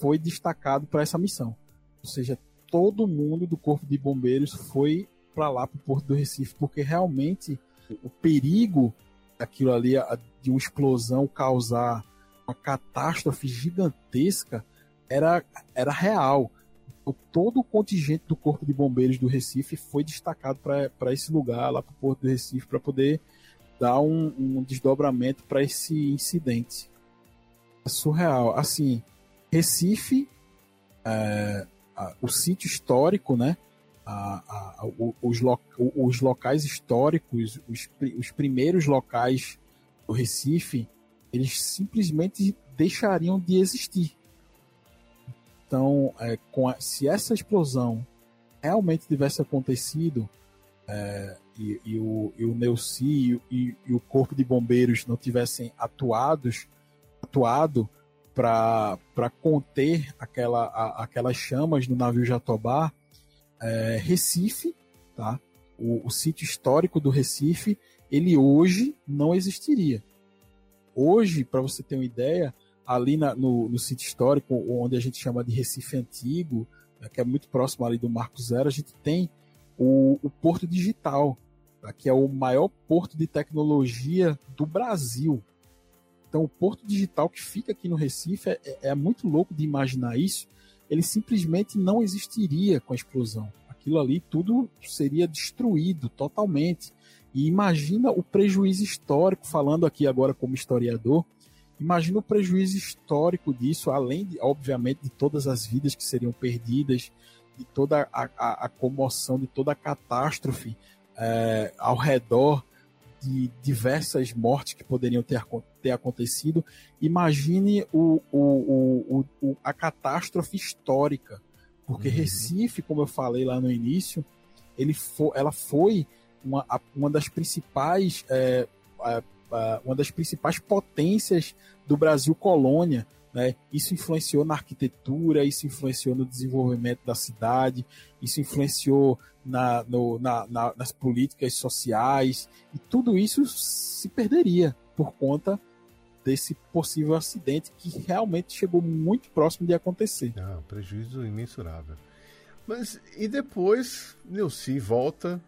foi destacado para essa missão. Ou seja, todo mundo do Corpo de Bombeiros foi para lá, para o Porto do Recife, porque realmente o perigo daquilo ali, de uma explosão causar uma catástrofe gigantesca, era, era real. Todo o contingente do Corpo de Bombeiros do Recife foi destacado para esse lugar, lá para o Porto do Recife, para poder dar um, um desdobramento para esse incidente. É surreal. Assim, Recife, é, o sítio histórico, né? A, a, os, lo, os locais históricos, os, os primeiros locais do Recife, eles simplesmente deixariam de existir. Então, é, a, se essa explosão realmente tivesse acontecido é, e, e, o, e o Neuci e, e, o Corpo de Bombeiros não tivessem atuados, atuado para conter aquela, a, aquelas chamas no navio Jatobá, é, Recife, tá? O, o, sítio histórico do Recife, ele hoje não existiria. Hoje, para você ter uma ideia, ali na, no, no, sítio histórico, onde a gente chama de Recife Antigo, né, que é muito próximo ali do Marco Zero, a gente tem o, o Porto Digital, tá? que é o maior porto de tecnologia do Brasil. Então, o Porto Digital que fica aqui no Recife é, é muito louco de imaginar isso, ele simplesmente não existiria com a explosão. Aquilo ali tudo seria destruído totalmente. E imagina o prejuízo histórico, falando aqui agora como historiador, imagina o prejuízo histórico disso, além, de, obviamente, de todas as vidas que seriam perdidas, de toda a, a, a comoção, de toda a catástrofe é, ao redor de diversas mortes que poderiam ter, ter acontecido, imagine o, o, o, a catástrofe histórica. Porque uhum. Recife, como eu falei lá no início, ele for, ela foi uma, uma das principais é, uma das principais potências do Brasil colônia. Né? Isso influenciou na arquitetura, isso influenciou no desenvolvimento da cidade, isso influenciou na, no, na, na, nas políticas sociais, e tudo isso se perderia por conta desse possível acidente que realmente chegou muito próximo de acontecer. Ah, prejuízo imensurável. Mas e depois, Nilce volta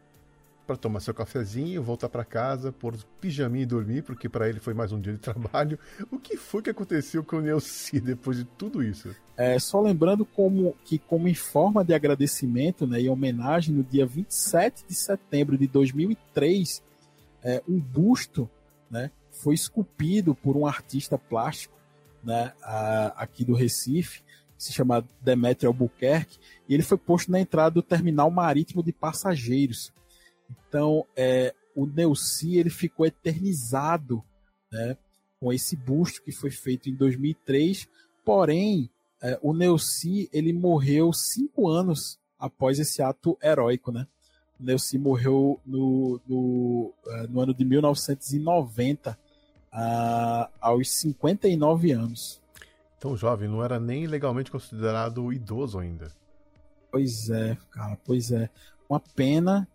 para tomar seu cafezinho, voltar para casa, pôr pijaminha e dormir, porque para ele foi mais um dia de [laughs] trabalho. O que foi que aconteceu com o Nelci depois de tudo isso? É, só lembrando como que como em forma de agradecimento, né, e homenagem no dia 27 de setembro de 2003, é, um busto, né, foi esculpido por um artista plástico, né, a, aqui do Recife, se chama Demetrio Albuquerque, e ele foi posto na entrada do terminal marítimo de passageiros. Então, é, o Neuci ele ficou eternizado né, com esse busto que foi feito em 2003. Porém, é, o Neuci ele morreu cinco anos após esse ato heróico. Né? O Neuci morreu no, no, é, no ano de 1990, a, aos 59 anos. Tão jovem, não era nem legalmente considerado idoso ainda. Pois é, cara, pois é. Uma pena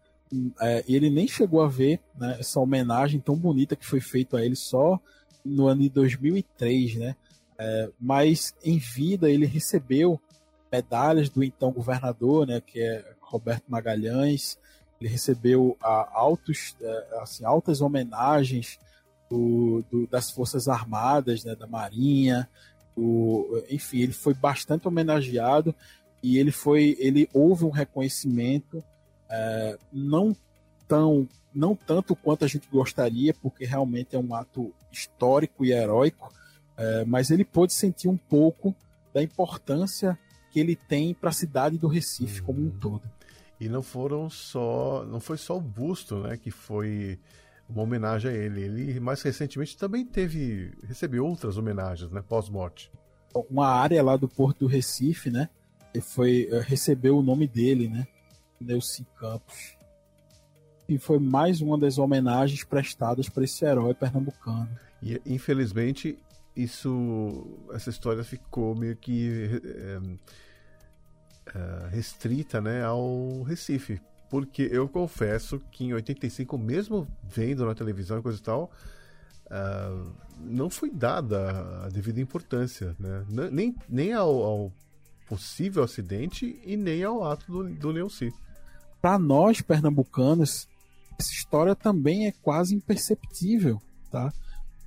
é, ele nem chegou a ver né, essa homenagem tão bonita que foi feita a ele só no ano de 2003, né? É, mas em vida ele recebeu medalhas do então governador, né, que é Roberto Magalhães, Ele recebeu a, altos, é, assim, altas homenagens do, do, das Forças Armadas, né, da Marinha, do, enfim, ele foi bastante homenageado e ele foi, ele houve um reconhecimento é, não tão, não tanto quanto a gente gostaria, porque realmente é um ato histórico e heróico, é, mas ele pôde sentir um pouco da importância que ele tem para a cidade do Recife como um todo. E não foram só, não foi só o busto, né, que foi uma homenagem a ele. Ele mais recentemente também teve, recebeu outras homenagens, né, pós-morte. Uma área lá do Porto do Recife, né, foi eh, recebeu o nome dele, né, Neuci Campos. E foi mais uma das homenagens prestadas para esse herói pernambucano. E infelizmente isso, essa história ficou meio que é, é, restrita, né, ao Recife, porque eu confesso que em 85, mesmo vendo na televisão e coisa e tal, uh, não foi dada a devida importância, né? Nem, nem ao, ao possível acidente e nem ao ato do, do Leonci. Para nós, pernambucanos, essa história também é quase imperceptível, tá?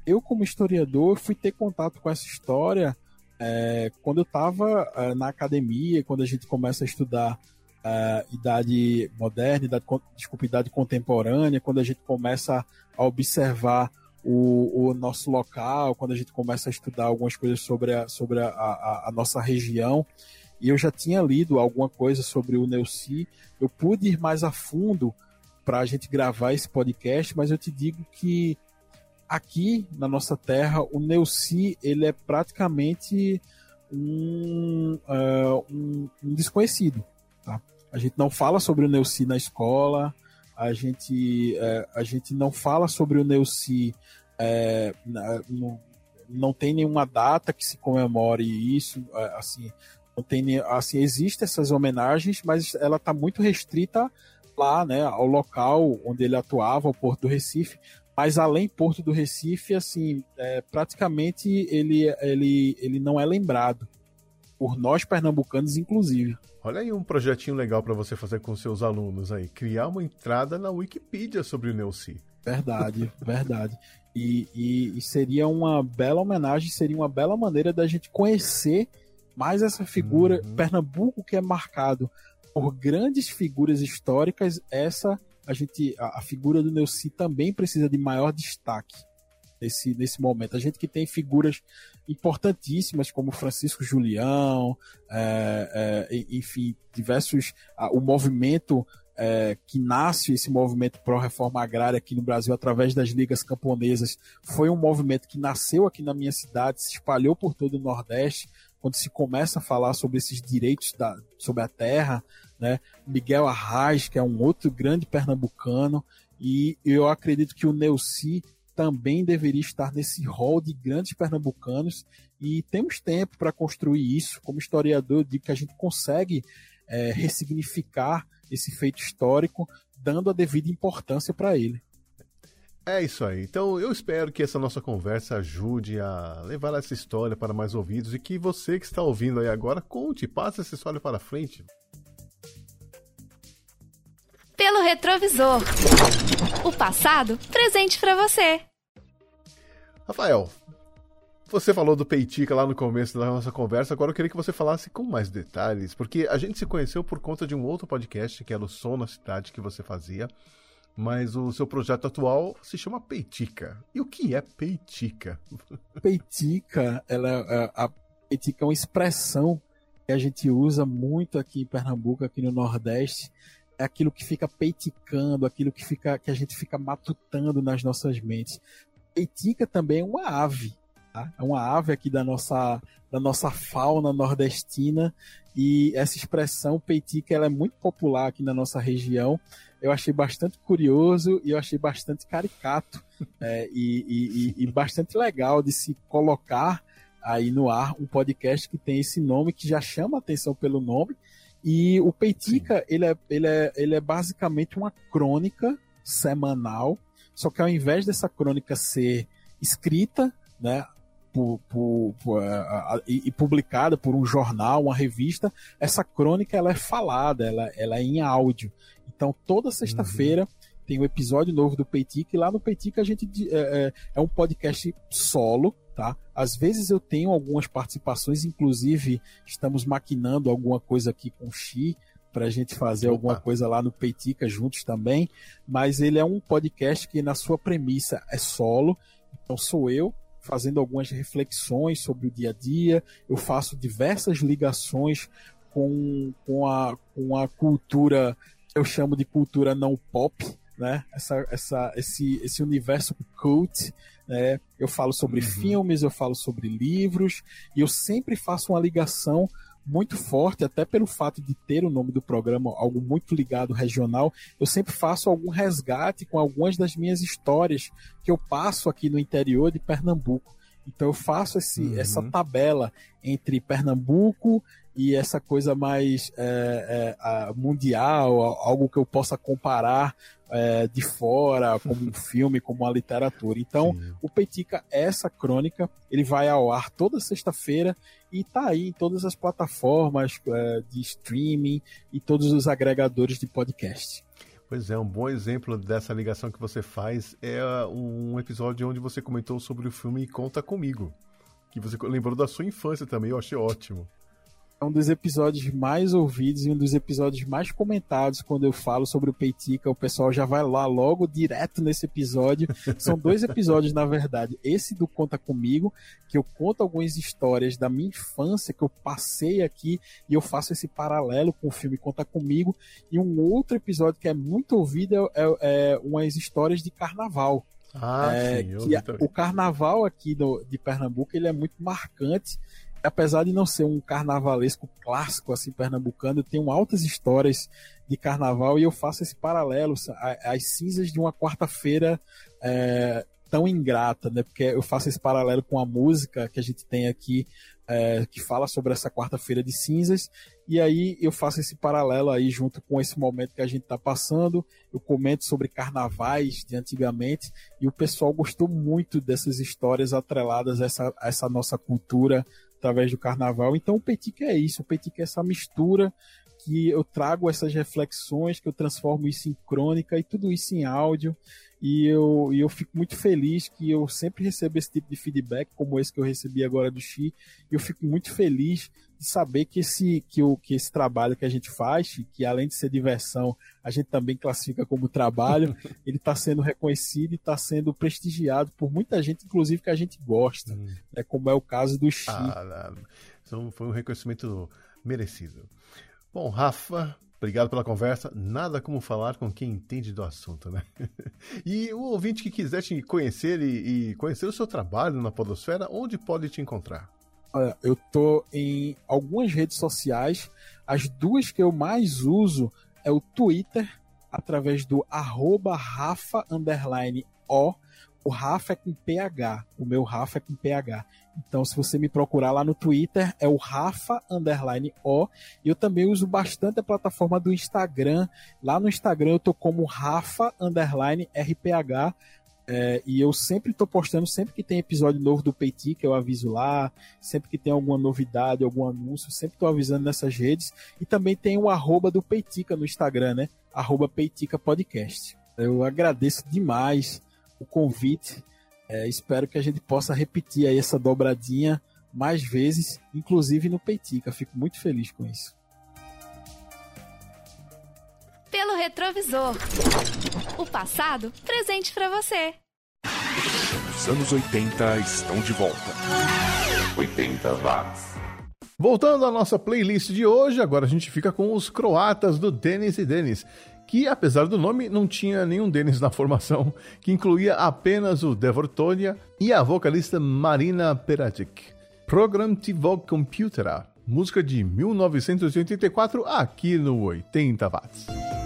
Eu, como historiador, fui ter contato com essa história é, quando eu estava é, na academia, quando a gente começa a estudar uh, idade moderna, idade, desculpa, idade contemporânea, quando a gente começa a observar o, o, nosso local, quando a gente começa a estudar algumas coisas sobre a, sobre a, a, a nossa região. E eu já tinha lido alguma coisa sobre o Neuci, eu pude ir mais a fundo para a gente gravar esse podcast, mas eu te digo que aqui na nossa terra o Neuci ele é praticamente um, uh, um, um desconhecido. Tá? A gente não fala sobre o Neuci na escola, a gente, é, a gente não fala sobre o Neuci, é, não, não tem nenhuma data que se comemore isso, é, assim, não tem, assim, existem essas homenagens, mas ela está muito restrita lá, né, ao local onde ele atuava, o Porto do Recife, mas além Porto do Recife, assim, é, praticamente ele, ele, ele não é lembrado por nós pernambucanos, inclusive. Olha aí um projetinho legal para você fazer com seus alunos aí, criar uma entrada na Wikipedia sobre o Neuci. Verdade, [laughs] verdade. E, e, e, seria uma bela homenagem, seria uma bela maneira da gente conhecer mais essa figura. Uhum. Pernambuco que é marcado por grandes figuras históricas, essa a gente a, a figura do Neuci também precisa de maior destaque nesse, nesse momento. A gente que tem figuras importantíssimas como Francisco Julião, é, é, enfim, diversos. o movimento é, que nasce esse movimento pró-reforma agrária aqui no Brasil através das ligas camponesas foi um movimento que nasceu aqui na minha cidade, se espalhou por todo o Nordeste, quando se começa a falar sobre esses direitos da, sobre a terra, né? Miguel Arraes, que é um outro grande pernambucano, e eu acredito que o Neuci também deveria estar nesse rol de grandes pernambucanos e temos tempo para construir isso. Como historiador, eu digo que a gente consegue é, ressignificar esse feito histórico, dando a devida importância para ele. É isso aí. Então eu espero que essa nossa conversa ajude a levar essa história para mais ouvidos e que você que está ouvindo aí agora conte, passe essa história para frente. Pelo retrovisor. O passado presente para você. Rafael, você falou do Peitica lá no começo da nossa conversa, agora eu queria que você falasse com mais detalhes, porque a gente se conheceu por conta de um outro podcast, que era o Som na Cidade, que você fazia, mas o seu projeto atual se chama Peitica. E o que é Peitica? Peitica, ela, é, a Peitica é uma expressão que a gente usa muito aqui em Pernambuco, aqui no Nordeste, é aquilo que fica peiticando, aquilo que, fica, que a gente fica matutando nas nossas mentes. Peitica também é uma ave, tá? É uma ave aqui da nossa, da nossa fauna nordestina e essa expressão peitica ela é muito popular aqui na nossa região. Eu achei bastante curioso e eu achei bastante caricato é, e, e, e bastante legal de se colocar aí no ar um podcast que tem esse nome que já chama atenção pelo nome. E o Peitica, ele é, ele, é, ele é basicamente uma crônica semanal só que ao invés dessa crônica ser escrita, né, por, por, por, e, e, publicada por um jornal, uma revista, essa crônica ela é falada, ela, ela é em áudio. Então, toda sexta-feira uhum. tem um episódio novo do Peitica, e lá no Peitica a gente é, é, é um podcast solo, tá? Às vezes eu tenho algumas participações, inclusive estamos maquinando alguma coisa aqui com o Xi, para a gente fazer Opa. alguma coisa lá no Peitica juntos também, mas ele é um podcast que na sua premissa é solo, então sou eu fazendo algumas reflexões sobre o dia a dia, eu faço diversas ligações com, com, a, com a cultura, eu chamo de cultura não pop, né? Essa, essa, esse, esse universo cult, né? Eu falo sobre uhum. filmes, eu falo sobre livros, e eu sempre faço uma ligação muito forte, até pelo fato de ter o nome do programa algo muito ligado regional, eu sempre faço algum resgate com algumas das minhas histórias que eu passo aqui no interior de Pernambuco. Então eu faço esse, uhum. essa tabela entre Pernambuco e essa coisa mais é, é, mundial, algo que eu possa comparar é, de fora, como um [laughs] filme, como uma literatura. Então, Sim. o Peitica, essa crônica, ele vai ao ar toda sexta-feira e tá aí em todas as plataformas é, de streaming e todos os agregadores de podcast. Pois é, um bom exemplo dessa ligação que você faz é um episódio onde você comentou sobre o filme Conta Comigo. Que você lembrou da sua infância também, eu achei ótimo é um dos episódios mais ouvidos e um dos episódios mais comentados quando eu falo sobre o Peitica. O pessoal já vai lá logo direto nesse episódio. São dois episódios, na verdade. Esse do Conta Comigo, que eu conto algumas histórias da minha infância que eu passei aqui e eu faço esse paralelo com o filme Conta Comigo. E um outro episódio que é muito ouvido é, é, é umas histórias de carnaval. Ah, é, sim, o carnaval aqui do, de Pernambuco ele é muito marcante apesar de não ser um carnavalesco clássico assim pernambucano, tenho altas histórias de carnaval e eu faço esse paralelo às cinzas de uma quarta-feira é, tão ingrata, né? Porque eu faço esse paralelo com a música que a gente tem aqui é, que fala sobre essa quarta-feira de cinzas e aí eu faço esse paralelo aí junto com esse momento que a gente está passando. Eu comento sobre carnavais de antigamente e o pessoal gostou muito dessas histórias atreladas a essa, a essa nossa cultura através do carnaval. Então o Petic é isso, o Petic é essa mistura que eu trago essas reflexões, que eu transformo isso em crônica e tudo isso em áudio. E eu, e eu fico muito feliz que eu sempre recebo esse tipo de feedback, como esse que eu recebi agora do Xi. E eu fico muito feliz de saber que esse, que, o, que esse trabalho que a gente faz, que além de ser diversão, a gente também classifica como trabalho, [laughs] ele está sendo reconhecido e está sendo prestigiado por muita gente, inclusive que a gente gosta, hum. né, como é o caso do Xi. Ah, então foi um reconhecimento merecido. Bom, Rafa, obrigado pela conversa. Nada como falar com quem entende do assunto, né? [laughs] E o ouvinte que quiser te conhecer e, e conhecer o seu trabalho na Podosfera, onde pode te encontrar? Olha, eu tô em algumas redes sociais. As duas que eu mais uso é o Twitter, através do arroba Rafa O o Rafa é com PH. O meu Rafa é com PH. Então, se você me procurar lá no Twitter, é o Rafa underline O. E eu também uso bastante a plataforma do Instagram. Lá no Instagram eu tô como Rafa underline RPH. É, e eu sempre estou postando, sempre que tem episódio novo do Peiti, que eu aviso lá, sempre que tem alguma novidade, algum anúncio, sempre estou avisando nessas redes. E também tem o arroba do Peitica no Instagram, né? Arroba Peitica Podcast. Eu agradeço demais o convite. É, espero que a gente possa repetir aí essa dobradinha mais vezes, inclusive no Peitica. Fico muito feliz com isso. Pelo retrovisor. O passado presente para você. Os anos 80 estão de volta. 80 watts. Voltando à nossa playlist de hoje, agora a gente fica com os croatas do Denis e Denis, que apesar do nome não tinha nenhum deles na formação, que incluía apenas o Devor Tonia e a vocalista Marina Peratic. Program Tivog Computera, música de 1984 aqui no 80 Watts.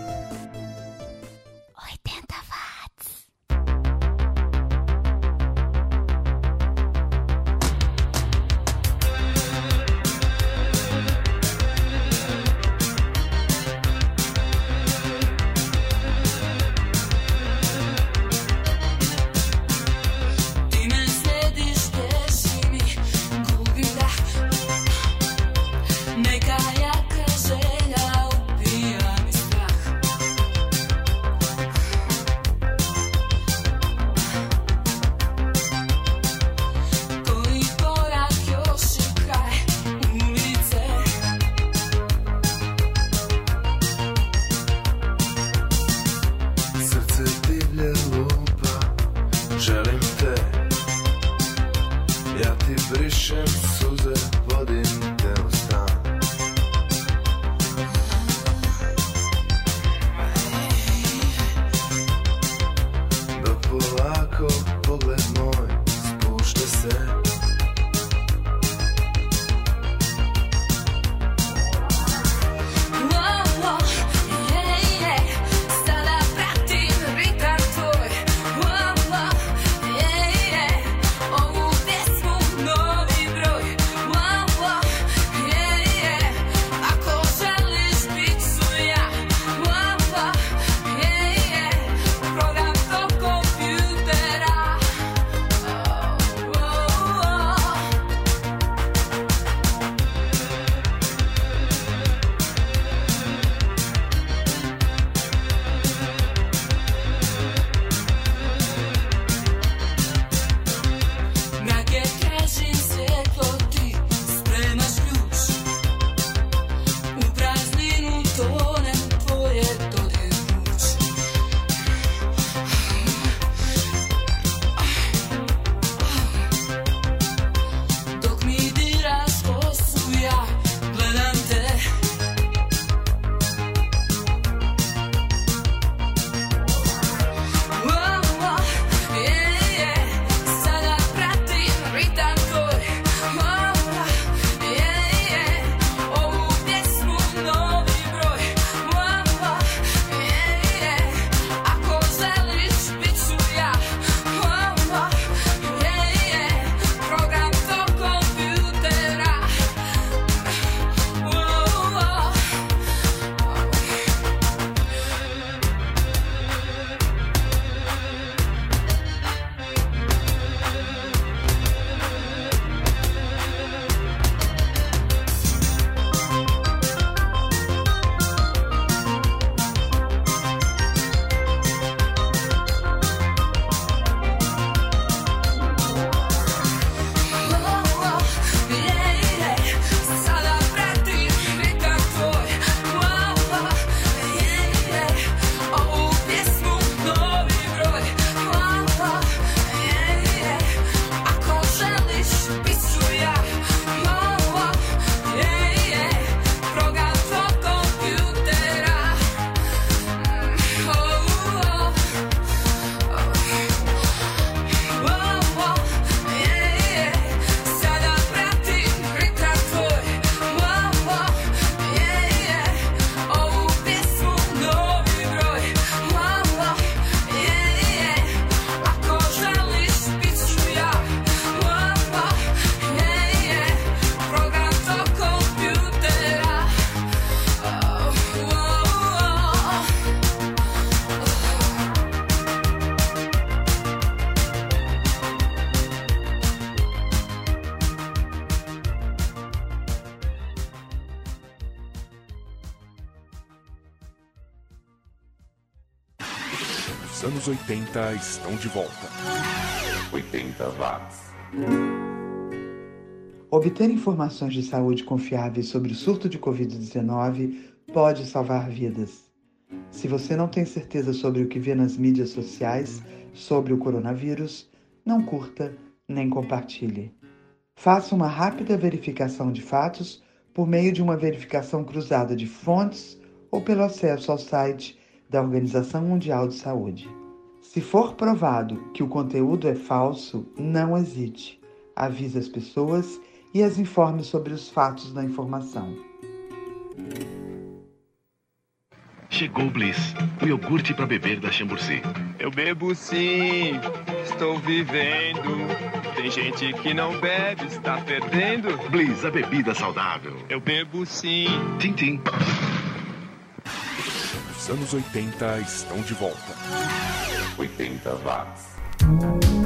80 estão de volta. 80 watts. Obter informações de saúde confiáveis sobre o surto de Covid-19 pode salvar vidas. Se você não tem certeza sobre o que vê nas mídias sociais sobre o coronavírus, não curta nem compartilhe. Faça uma rápida verificação de fatos por meio de uma verificação cruzada de fontes ou pelo acesso ao site da Organização Mundial de Saúde. Se for provado que o conteúdo é falso, não hesite. Avise as pessoas e as informe sobre os fatos da informação. Chegou o Bliss, o iogurte para beber da Chamburci. Eu bebo sim, estou vivendo. Tem gente que não bebe, está perdendo. Bliss, a bebida saudável. Eu bebo sim. Tim, tim. Os anos 80 estão de volta. 80 watts.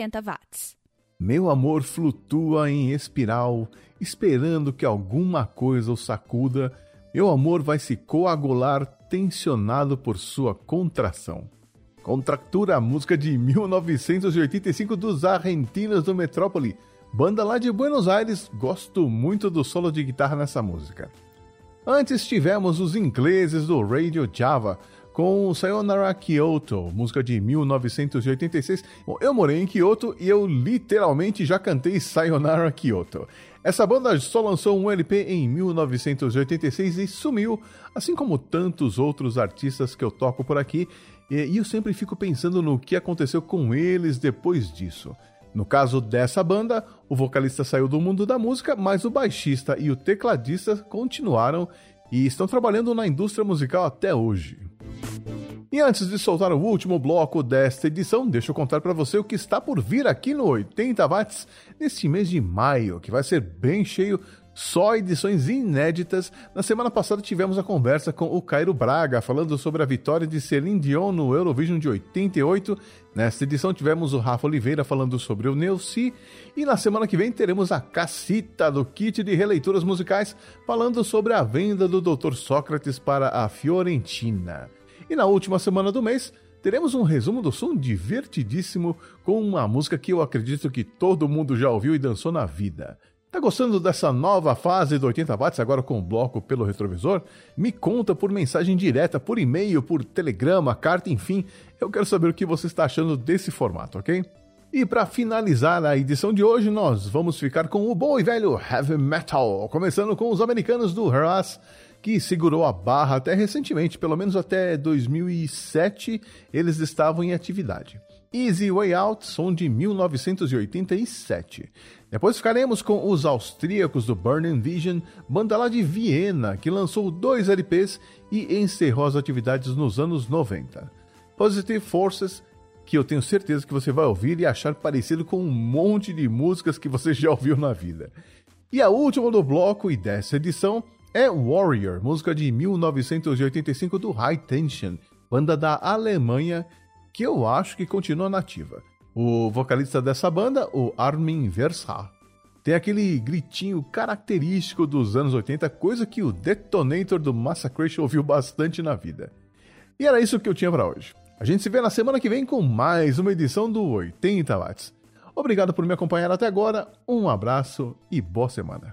80 watts. Meu amor flutua em espiral, esperando que alguma coisa o sacuda. Meu amor vai se coagular, tensionado por sua contração. Contractura, música de 1985 dos Argentinos do Metrópole. Banda lá de Buenos Aires, gosto muito do solo de guitarra nessa música. Antes tivemos os ingleses do Radio Java com Sayonara Kyoto, música de 1986. Bom, eu morei em Kyoto e eu literalmente já cantei Sayonara Kyoto. Essa banda só lançou um LP em 1986 e sumiu, assim como tantos outros artistas que eu toco por aqui, e e eu sempre fico pensando no que aconteceu com eles depois disso. No caso dessa banda, o vocalista saiu do mundo da música, mas o baixista e o tecladista continuaram e estão trabalhando na indústria musical até hoje. E antes de soltar o último bloco desta edição, deixa eu contar para você o que está por vir aqui no 80 Watts neste mês de maio, que vai ser bem cheio, só edições inéditas. Na semana passada tivemos a conversa com o Cairo Braga, falando sobre a vitória de Celine Dion no Eurovision de 88. Nesta edição tivemos o Rafa Oliveira falando sobre o Neuci. E na semana que vem teremos a Cacita do kit de releituras musicais, falando sobre a venda do Dr. Sócrates para a Fiorentina. E na última semana do mês, teremos um resumo do som divertidíssimo com uma música que eu acredito que todo mundo já ouviu e dançou na vida. Tá gostando dessa nova fase do 80 watts agora com o bloco pelo retrovisor? Me conta por mensagem direta, por e-mail, por telegrama, carta, enfim. Eu quero saber o que você está achando desse formato, ok? E para finalizar a edição de hoje, nós vamos ficar com o bom e velho heavy metal, começando com os americanos do Harass, que segurou a barra até recentemente, pelo menos até 2007, eles estavam em atividade. Easy Way Out, som de 1987. Depois ficaremos com os austríacos do Burning Vision, banda lá de Viena, que lançou dois LPs e encerrou as atividades nos anos 90. Positive Forces, que eu tenho certeza que você vai ouvir e achar parecido com um monte de músicas que você já ouviu na vida. E a última do bloco e dessa edição é Warrior, música de 1985 do High Tension, banda da Alemanha que eu acho que continua nativa. O vocalista dessa banda, o Armin Versa, tem aquele gritinho característico dos anos 80, coisa que o Detonator do Massacration ouviu bastante na vida. E era isso que eu tinha para hoje. A gente se vê na semana que vem com mais uma edição do 80 Watts. Obrigado por me acompanhar até agora, um abraço e boa semana.